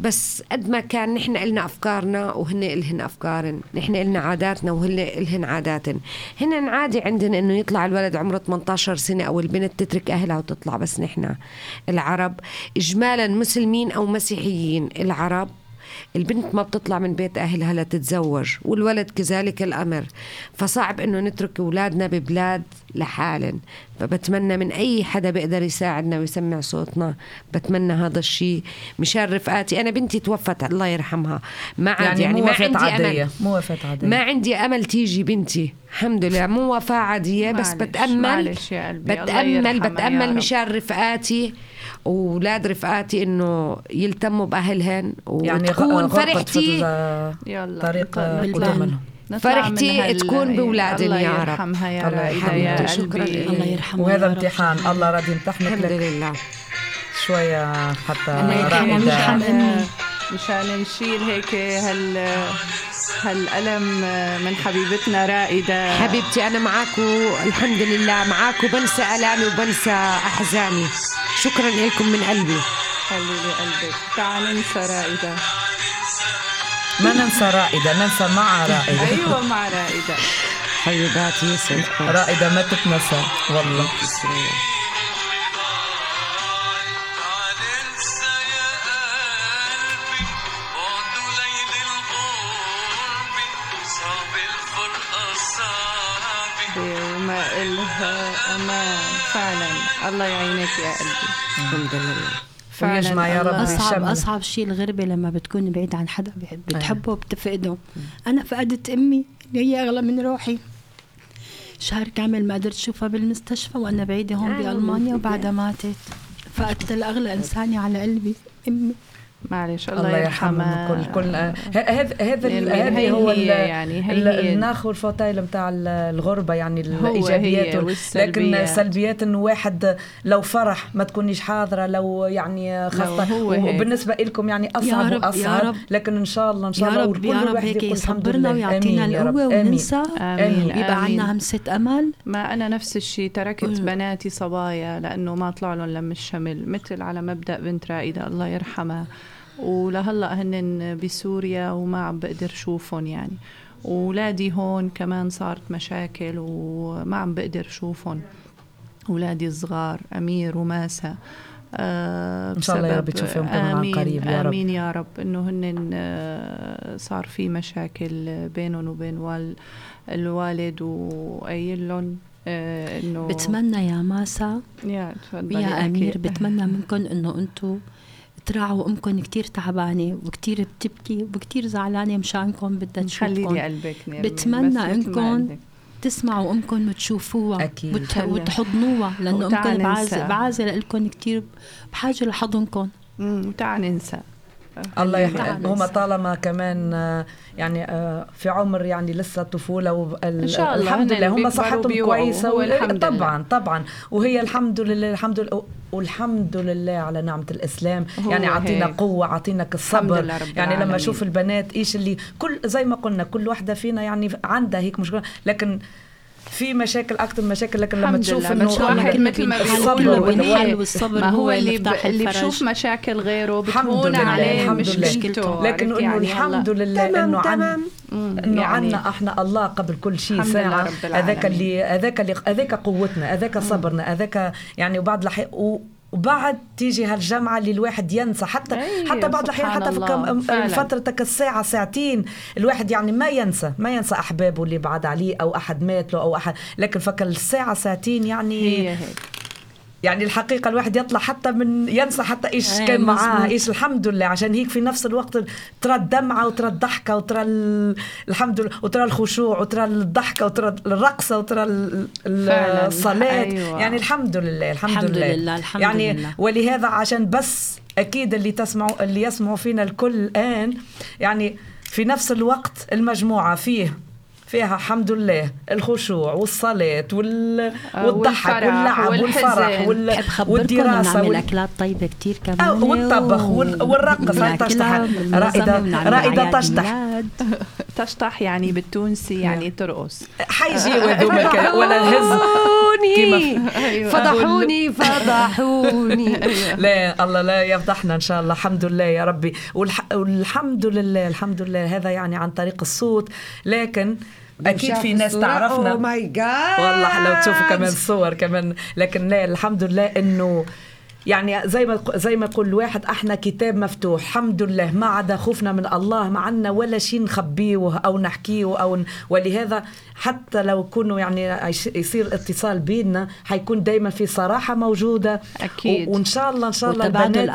S3: بس قد ما كان نحن إلنا أفكارنا وهن إلهن أفكارن. نحن إلنا عاداتنا وهن إلهن عاداتن. هن عادي عندنا إنه يطلع الولد عمره 18 سنة أو البنت تترك أهلها وتطلع بس نحن العرب إجمالا مسلمين أو مسيحيين. العرب البنت ما بتطلع من بيت أهلها لتتزوج والولد كذلك الأمر. فصعب إنه نترك أولادنا ببلاد لحالن. فبتمنى من أي حدا بيقدر يساعدنا ويسمع صوتنا. بتمنى هذا الشيء. مشان رفقاتي أنا بنتي توفت الله يرحمها. ما عاد
S2: يعني,
S3: يعني,
S2: مو
S3: ما عندي
S2: عادية.
S3: أمل
S2: مو وفاة عادية.
S3: ما عندي أمل تيجي بنتي. الحمد لله. مو وفاة عادية بس
S5: معلش،
S3: بتأمل.
S5: معلش يا قلبي،
S3: بتأمل بتأمل. مشان رفقاتي. واولاد رفقاتي إنه يلتموا بأهلهن
S2: يعني
S3: وتكون
S2: غرقت
S3: فرحتي
S5: يلا
S2: طريق
S3: فرحتي تكون بأولادن
S5: الله
S3: يا رب.
S5: يرحمها يا
S2: الله يرحمها.
S5: يا
S3: شكراً.
S4: الله يرحمها
S2: وهذا. امتحان الله راضي يمتحنك
S3: الحمد لله
S2: شوية حتى
S4: الله.
S5: مشان نشيل هيك هال هالألم من حبيبتنا رائدة
S3: حبيبتي أنا معاكو الحمد لله معاكو بنسى الامي وبنسى أحزاني شكرا لكم من قلبي.
S5: خلي لي قلبك تعال ننسى رائدة.
S2: ما ننسى رائدة ننسى مع رائدة.
S5: أيوة مع رائدة.
S3: حبيباتي يسعدكم
S2: رائدة ما تتنسى. والله.
S5: وما إلها أمان. فعلا. الله يعينك يا قلبي.
S3: الحمد لله.
S5: فعلا.
S2: ويجمع يا رب
S5: الله-
S4: اصعب
S2: بشمل.
S4: أصعب شيء الغربة لما بتكون بعيد عن حدا بحب- بتحبه وبتفقده. أنا فقدت أمي اللي هي أغلى من روحي. شهر كامل ما قدرت أشوفها بالمستشفى وأنا بعيدة هون
S3: آه،
S4: بألمانيا وبعدها ماتت. فقدت الأغلى انسانه على قلبي أمي.
S5: معلش الله,
S2: الله
S5: يرحمها
S2: يرحمهم كل كل هذا هذا
S5: هي
S2: هو
S5: يعني
S2: الناخ والفوتايل نتاع الغربة يعني
S5: الإيجابيات.
S2: لكن السلبيات إنه واحد لو فرح ما تكونيش حاضرة لو يعني خاصه
S5: هيك.
S2: وبالنسبة لكم يعني أصعب
S4: رب، يا
S2: وأصعب
S4: رب.
S2: لكن إن شاء الله إن شاء
S4: يا
S2: الله
S4: رب
S2: وكل
S4: يا رب
S2: الواحد
S4: هيك
S2: يقول الحمد
S4: يصبرنا. ويعطينا
S2: آمين.
S4: وننسى
S5: آمين
S4: يبقى
S5: آمين.
S4: عنا همسة أمل
S5: ما أنا نفس الشيء تركت بناتي صبايا لأنه ما طلع لهم لم الشمل مثل على مبدأ بنت رائدة الله يرحمها ولهلا هن بسوريا وما عم بقدر شوفهم يعني وولادي هون كمان صارت مشاكل وما عم بقدر شوفهم ولادي الصغار أمير وماسة آه
S2: إن شاء الله يا رب تشوفيهم كمان عن قريب يا رب.
S5: آمين يا رب إنه هن آه، صار في مشاكل بينهم وبين وال الوالد وقايل لهم آه، إنه
S4: بتمنى يا ماسا
S5: يا
S4: أمير
S5: أكيد.
S4: بتمنى منكم إنه أنتوا تراعوا أمكم كتير تعبانة وكتير بتبكي وكتير زعلانة مشانكم بدها تشوفكم
S5: قلبك
S4: بتمنى
S5: قلتك.
S4: تسمعوا أمكم وتشوفوها. وت...
S5: هلا.
S4: وتحضنوها لأنه
S5: وتعال
S4: أمكم
S5: ننسى.
S4: بعازة بعازة لكم كتير بحاجة لحضنكم
S5: مم، تعال ننسى
S2: الله
S5: خلينا
S2: يحفظ
S5: ننسى.
S2: هم طالما كمان آه، يعني آه، في عمر يعني لسه الطفوله وال-
S5: إن شاء الله
S2: الحمد لله هم صحتهم.
S5: كويسة
S2: وال-. طبعا طبعا وهي الحمد لله الحمد لله والحمد لله على نعمة
S5: الإسلام
S2: يعني عطينا
S5: هيك.
S2: قوة عطيناك
S5: الحمد
S2: الصبر يعني لما. أشوف البنات إيش اللي كل زي ما قلنا كل واحدة فينا يعني عندها هيك مشكلة لكن في مشاكل أكثر من مشاكل لكن لما
S5: الحمد
S2: تشوف
S5: لله، إنه واحد مثل ما
S2: الصبر
S5: بيقولوا
S4: والصبر
S5: ما هو اللي اللي. بشوف مشاكل غيره
S2: الحمد
S5: بتهون
S2: لله،
S5: عليه
S2: الحمد
S5: مش
S2: لله.
S5: مشكلته
S2: لكن إنه
S5: يعني
S2: الحمد. لله
S3: تمام
S2: إنه عن
S3: تمام
S2: إنه
S5: يعني
S2: عنا إحنا الله قبل كل شيء
S5: الحمد لله ساعة
S2: هذاك. اللي هذاك اللي هذاك قوتنا هذاك صبرنا هذاك يعني وبعد و- وبعد تيجي هالجمعة اللي الواحد ينسى. حتى
S5: أي،
S2: حتى بعض الأحيان
S5: سبحان
S2: حتى في. فترتك الساعة ساعتين الواحد يعني ما ينسى ما ينسى أحبابه اللي بعد عليه أو أحد مات له أو أحد. لكن فكر الساعة ساعتين يعني
S5: هي هيك.
S2: يعني الحقيقة الواحد يطلع حتى من ينسى حتى إيش
S4: إيه،
S2: كان معاه. إيش الحمد لله عشان هيك في نفس الوقت ترى الدمعة وترى الضحكة وترى ال- الحمد لله وترى الخشوع وترى الضحكة وترى الرقصة وترى ال- ال-
S5: فعلاً،
S2: الصلاة
S5: أيوة.
S2: يعني الحمد لله الحمد,
S4: الحمد
S2: لله.
S4: لله، الحمد
S2: يعني
S4: لله.
S2: ولهذا عشان بس أكيد اللي تسمعوا اللي يسمعوا فينا الكل الآن يعني في نفس الوقت المجموعة فيه فيها الحمد لله الخشوع والصلاة وال...
S5: آه،
S2: والضحك
S5: والفرح
S2: واللعب والفرح. وال... والدراسة وال...
S4: أكلات طيبة كتير كمان.
S2: آه، والطبخ وال- والرقص هاي تشطح رائدة رائدة تشطح
S5: تشطح يعني بالتونسي يعني ترقص.
S2: حيجي وذوم الكلام ولا الهز.
S3: فضحوني
S5: أيوة.
S3: فضحوني فضحوني.
S2: لا الله لا يفضحنا إن شاء الله. الحمد لله يا ربي. والح... والحمد لله الحمد لله. هذا يعني عن طريق الصوت. لكن أكيد في ناس تعرفنا.
S3: ماي جاد
S2: والله لو تشوفوا كمان صور كمان. لكن لا الحمد لله إنه يعني زي ما زي ما يقول الواحد أحنا كتاب مفتوح الحمد لله ما عدا خوفنا من الله ما عنا ولا شيء نخبيه أو نحكيه أو ن... ولهذا حتى لو كونوا يعني يصير اتصال بيننا حيكون دائما في صراحة موجودة
S5: أكيد.
S2: و... وإن شاء الله إن شاء الله البنات
S4: بين-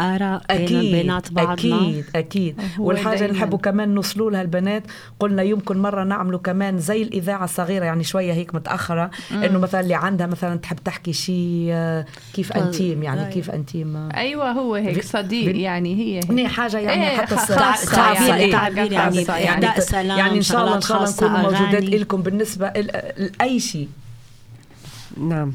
S2: أكيد
S4: بينات بعضنا.
S2: أكيد
S5: أكيد
S2: والحاجة اللي. نحبوا كمان نوصلوا لها البنات قلنا يمكن مرة نعملوا كمان زي الإذاعة الصغيرة يعني شوية هيك متأخرة إنه مثلا اللي عندها مثلا تحب تحكي شيء آه، كيف
S4: طل-
S2: أنتيم يعني
S4: أيوة.
S2: كيف انتيم آه.
S5: أيوه هو هيك
S2: في-
S5: صديق
S2: في-
S5: يعني هي هيك
S2: حاجة يعني
S5: إيه،
S2: حتى
S5: خاصة
S2: خاصة،
S5: يعني،.
S4: تعبير يعني
S5: خاصة
S2: يعني
S4: إهداء سلام
S2: يعني إن شاء الله إن شاء الله نكون موجودات. لكم بالنسبة لاي شيء
S3: نعم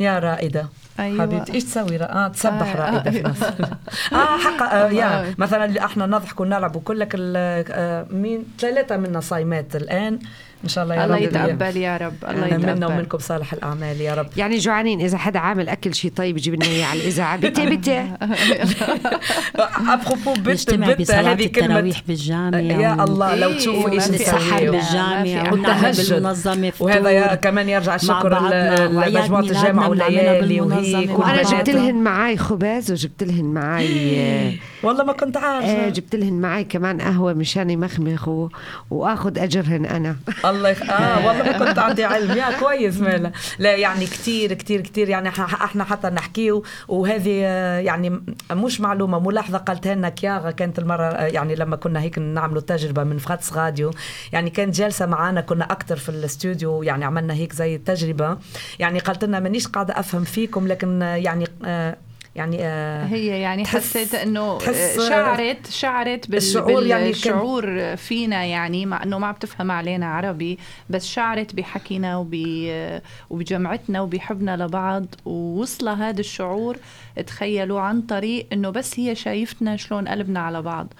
S2: يا رائدة
S5: أيوة.
S2: حبيبتي إيش تسوي رأ- آه تسبح
S5: آه،
S2: رائدة في
S5: أيوة.
S2: نفس آه حق آه
S5: آه.
S2: يا مثلا اللي إحنا نضحك ونلعب وكلك ال- آه مين ثلاثة منا صايمات الآن إن شاء الله يا
S5: الله
S2: رب.
S5: يتقبل يا رب الله
S2: منا
S5: يتقبل.
S2: ومنكم صالح الأعمال يا رب.
S3: يعني جوعانين إذا حدا عامل أكل شيء طيب يجيب لنا إياه على الإذاعة. بتي بتي
S2: ابروبو بت
S4: نجتمع بصلاة
S2: هذه كلمة
S4: التراويح بالجامع
S2: يا الله لو
S5: إيه،
S2: تشوفوا إيش
S5: ما في
S4: نتسحر
S5: أيوة.
S2: نسوي
S5: ما في
S4: بالجامع
S5: أحد.
S4: ونعمل
S2: والتهجد.
S4: بالمنظمة
S2: وهذا يا كمان يرجع الشكر
S4: بعضنا،
S2: ل-
S4: وأعياد
S2: لمجموعة
S4: ميلادنا
S2: الجامعة
S4: بنعملها
S2: والليالي وهيك. وأنا.
S3: جبت لهن معي خبز وجبت لهن معي آه،
S2: والله ما كنت
S3: آه،
S2: عارفه
S3: جبت لهن معي كمان قهوة مشان يمخمخوا وآخذ أجرهن أنا.
S2: الله يخ... آه والله ما كنت عندي علم. يا كويس مالا. لا يعني كتير كتير كتير. يعني إحنا حتى نحكيه وهذه آه، يعني مش معلومة ملاحظه قالتها لنا كياغا كانت المرة آه، يعني لما كنا هيك نعملوا تجربة من فراتس راديو. يعني كانت جالسه معانا كنا أكثر في الاستوديو. يعني عملنا هيك زي تجربة. يعني قالت لنا مانيش قاعدة أفهم فيكم لكن آه، يعني يعني آه
S5: هي يعني حسيت إنه
S2: تحس-
S5: شعرت شعرت بال
S2: الشعور يعني
S5: بالشعور فينا يعني مع إنه ما عم تفهم علينا عربي بس شعرت بحكينا وب وبجمعتنا وبحبنا لبعض ووصل هذا الشعور تخيلوا عن طريق إنه بس هي شايفتنا شلون قلبنا على بعض. آه،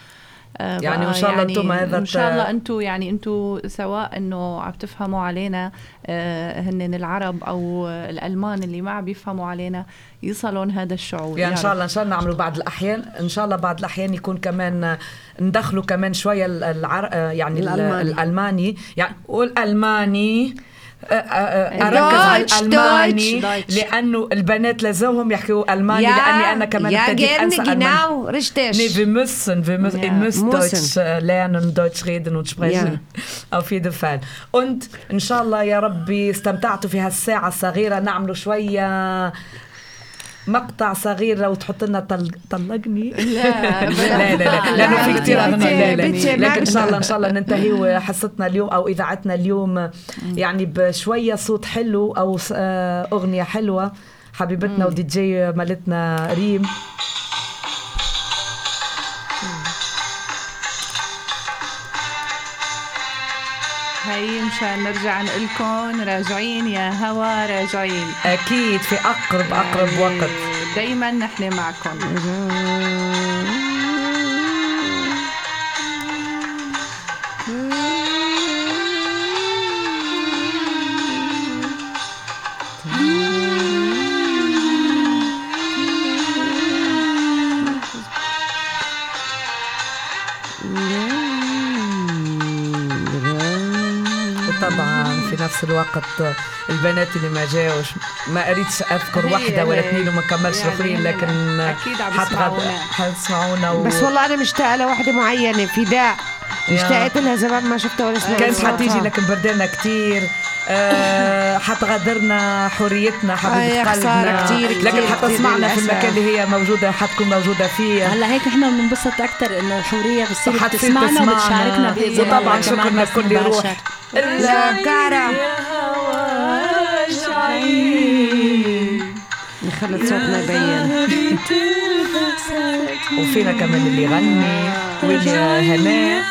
S2: يعني
S5: بقى
S2: وإن شاء الله أنتم هذا
S5: إن شاء الله أنتم يعني أنتم سواء إنه عم تفهموا علينا آه، هن العرب أو الألمان اللي ما عم بيفهموا علينا يصلون هذا الشعور
S2: يعني
S5: إن
S2: شاء. الله إن شاء الله نعملوا بعض الأحيان إن شاء الله بعض الأحيان يكون كمان آه، ندخلوا كمان شوية ال- العر... آه، يعني ال-
S3: الألماني.
S2: الألماني يعني والألماني آه، آه، آه، أركز على الالماني. لأنه البنات لازمهم يحكوا ألماني لأني أنا كمان
S3: ja,
S2: ابتديت أنسى
S3: genau, richtig.
S2: Nee, wir müssen, wir müssen, ihr
S5: Ja.
S2: müsst
S3: Müssen.
S2: Deutsch lernen, Deutsch reden und sprechen. Auf jeden Fall. Und إن شاء الله يا ربي استمتعتوا في هالساعة الصغيرة نعملوا شوية مقطع صغير لو تحط لنا طل... طلقني
S5: لا
S2: لا لا لا لأنه في كثير
S3: لا،
S2: لا لكن ان شاء الله ان شاء الله ننتهي حصتنا اليوم أو اذاعتنا اليوم يعني بشويه صوت حلو أو آه، اغنيه حلوة حبيبتنا ودي جي مالتنا ريم
S5: هي مشان نرجع نقول لكم راجعين يا هوا راجعين.
S2: أكيد في أقرب أقرب وقت.
S5: دايما نحن معكم
S2: نفس الوقت البنات اللي ما جاوش. ما أريدش
S5: أذكر
S2: واحدة ولا اثنين وما كملش
S5: يعني
S2: الاخرين لكن
S5: أكيد عم يسمعونا.
S2: حتسمعونا و...
S3: بس والله أنا مشتاقة لوحده معينة فداء. اشتقت لها زمان ما شفتها ولا سمعت
S2: كانت. حتيجي لكن بردنا كتير. آه حتغادرنا حريتنا
S3: آه
S2: حبيبة
S3: يا خسارة
S2: قلبنا
S3: كتير،
S2: لكن
S3: كتير،
S2: حتسمعنا في. المكان اللي هي موجودة حتكون موجودة فيه.
S4: هلا هيك إحنا بننبسط أكثر إنه الحوريه بتصير بتسمعنا
S2: تسمعنا.
S4: وبتشاركنا باذن الله
S2: وطبعا
S4: كمان
S2: شكرنا
S4: بس
S2: لكل روح
S3: كارا خلت صوتنا يبين.
S2: وفينا كمان اللي يغني واللي هناء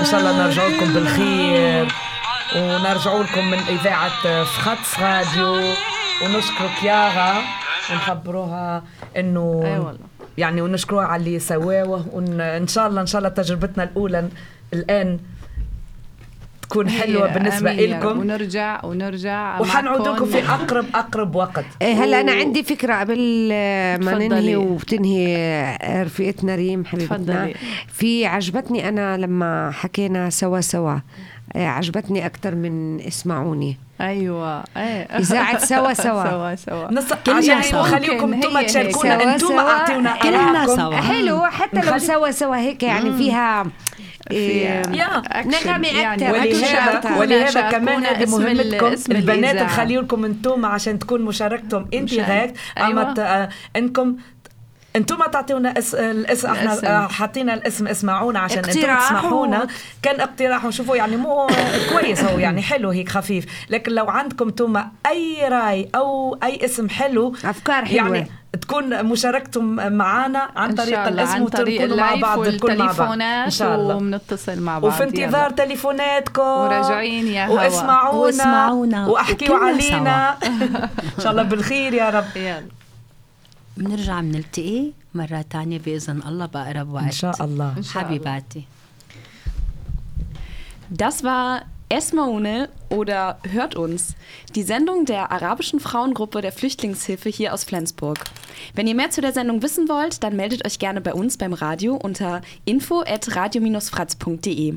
S2: إن شاء الله نرجع لكم بالخير. ونرجع لكم من إذاعة فخاتس راديو. ونشكرك يارا ونخبروها
S5: إنه والله.
S2: يعني ونشكروها على اللي سواه وان شاء الله إن شاء الله تجربتنا الأولى الآن تكون حلوة
S5: هي بالنسبة.
S2: لكم
S5: ونرجع ونرجع
S2: وحنعود. لكم في اقرب أقرب وقت
S3: إيه هلا أنا عندي فكرة قبل ما
S5: تفضلي.
S3: ننهي وتنهي آه، رفيقتنا ريم حبيبتنا
S5: تفضلي.
S3: في عجبتني أنا لما حكينا سوا سوا آه، عجبتني أكثر من اسمعوني
S5: أيوه إيه
S3: إذاعة سوا سوا.
S5: سوا سوا
S2: نص عشان
S4: سوا.
S2: خليكم
S5: أنتم.
S2: تشاركونا
S3: سوا
S2: أنتم
S3: سوا.
S2: اعطونا
S4: كلنا. سوا.
S3: حلو حتى لو سوا سوا هيك يعني فيها إيه،. نغمة
S5: يعني. أكشن.
S2: ولهذا ولهذا كمان هذه مهمتكم البنات
S5: الإذاعة.
S2: نخلي لكم أنتم عشان تكون مشاركتهم انت
S5: مشان-
S2: غير أما
S5: أيوة.
S2: ت- آه، انكم أنتم تعطيونا اس... الاسم
S5: إحنا.
S2: آه، حاطين الاسم اسمعونا عشان أنتم
S3: و-
S2: كان اقتراح وشوفوا يعني مو كويس هو يعني حلو هيك خفيف لكن لو عندكم أنتم أي رأي أو أي اسم حلو
S3: أفكار حلوة.
S2: يعني تكون مشاركتم معنا عن طريق الاسم
S5: عن طريق
S2: وتكونوا مع بعض نكون مع بعض.
S5: والتليفونات
S2: إن شاء الله.
S5: وبنتصل مع بعض.
S2: وفي انتظار. تليفوناتكم.
S5: وراجعين يا هوا.
S2: واسمعونا.
S4: واسمعونا.
S2: واحكيوا علينا إن شاء الله بالخير يا رب.
S5: يلا.
S4: بنرجع بنلتقي مرة تانية بإذن الله بأقرب وقت.
S2: إن شاء الله.
S5: إن شاء الله.
S4: حبيباتي.
S1: Das war Esmaune oder Hört uns, die Sendung der arabischen Frauengruppe der Flüchtlingshilfe hier aus Flensburg. Wenn ihr mehr zu der Sendung wissen wollt, dann meldet euch gerne bei uns beim Radio unter info@radio-fratz.de.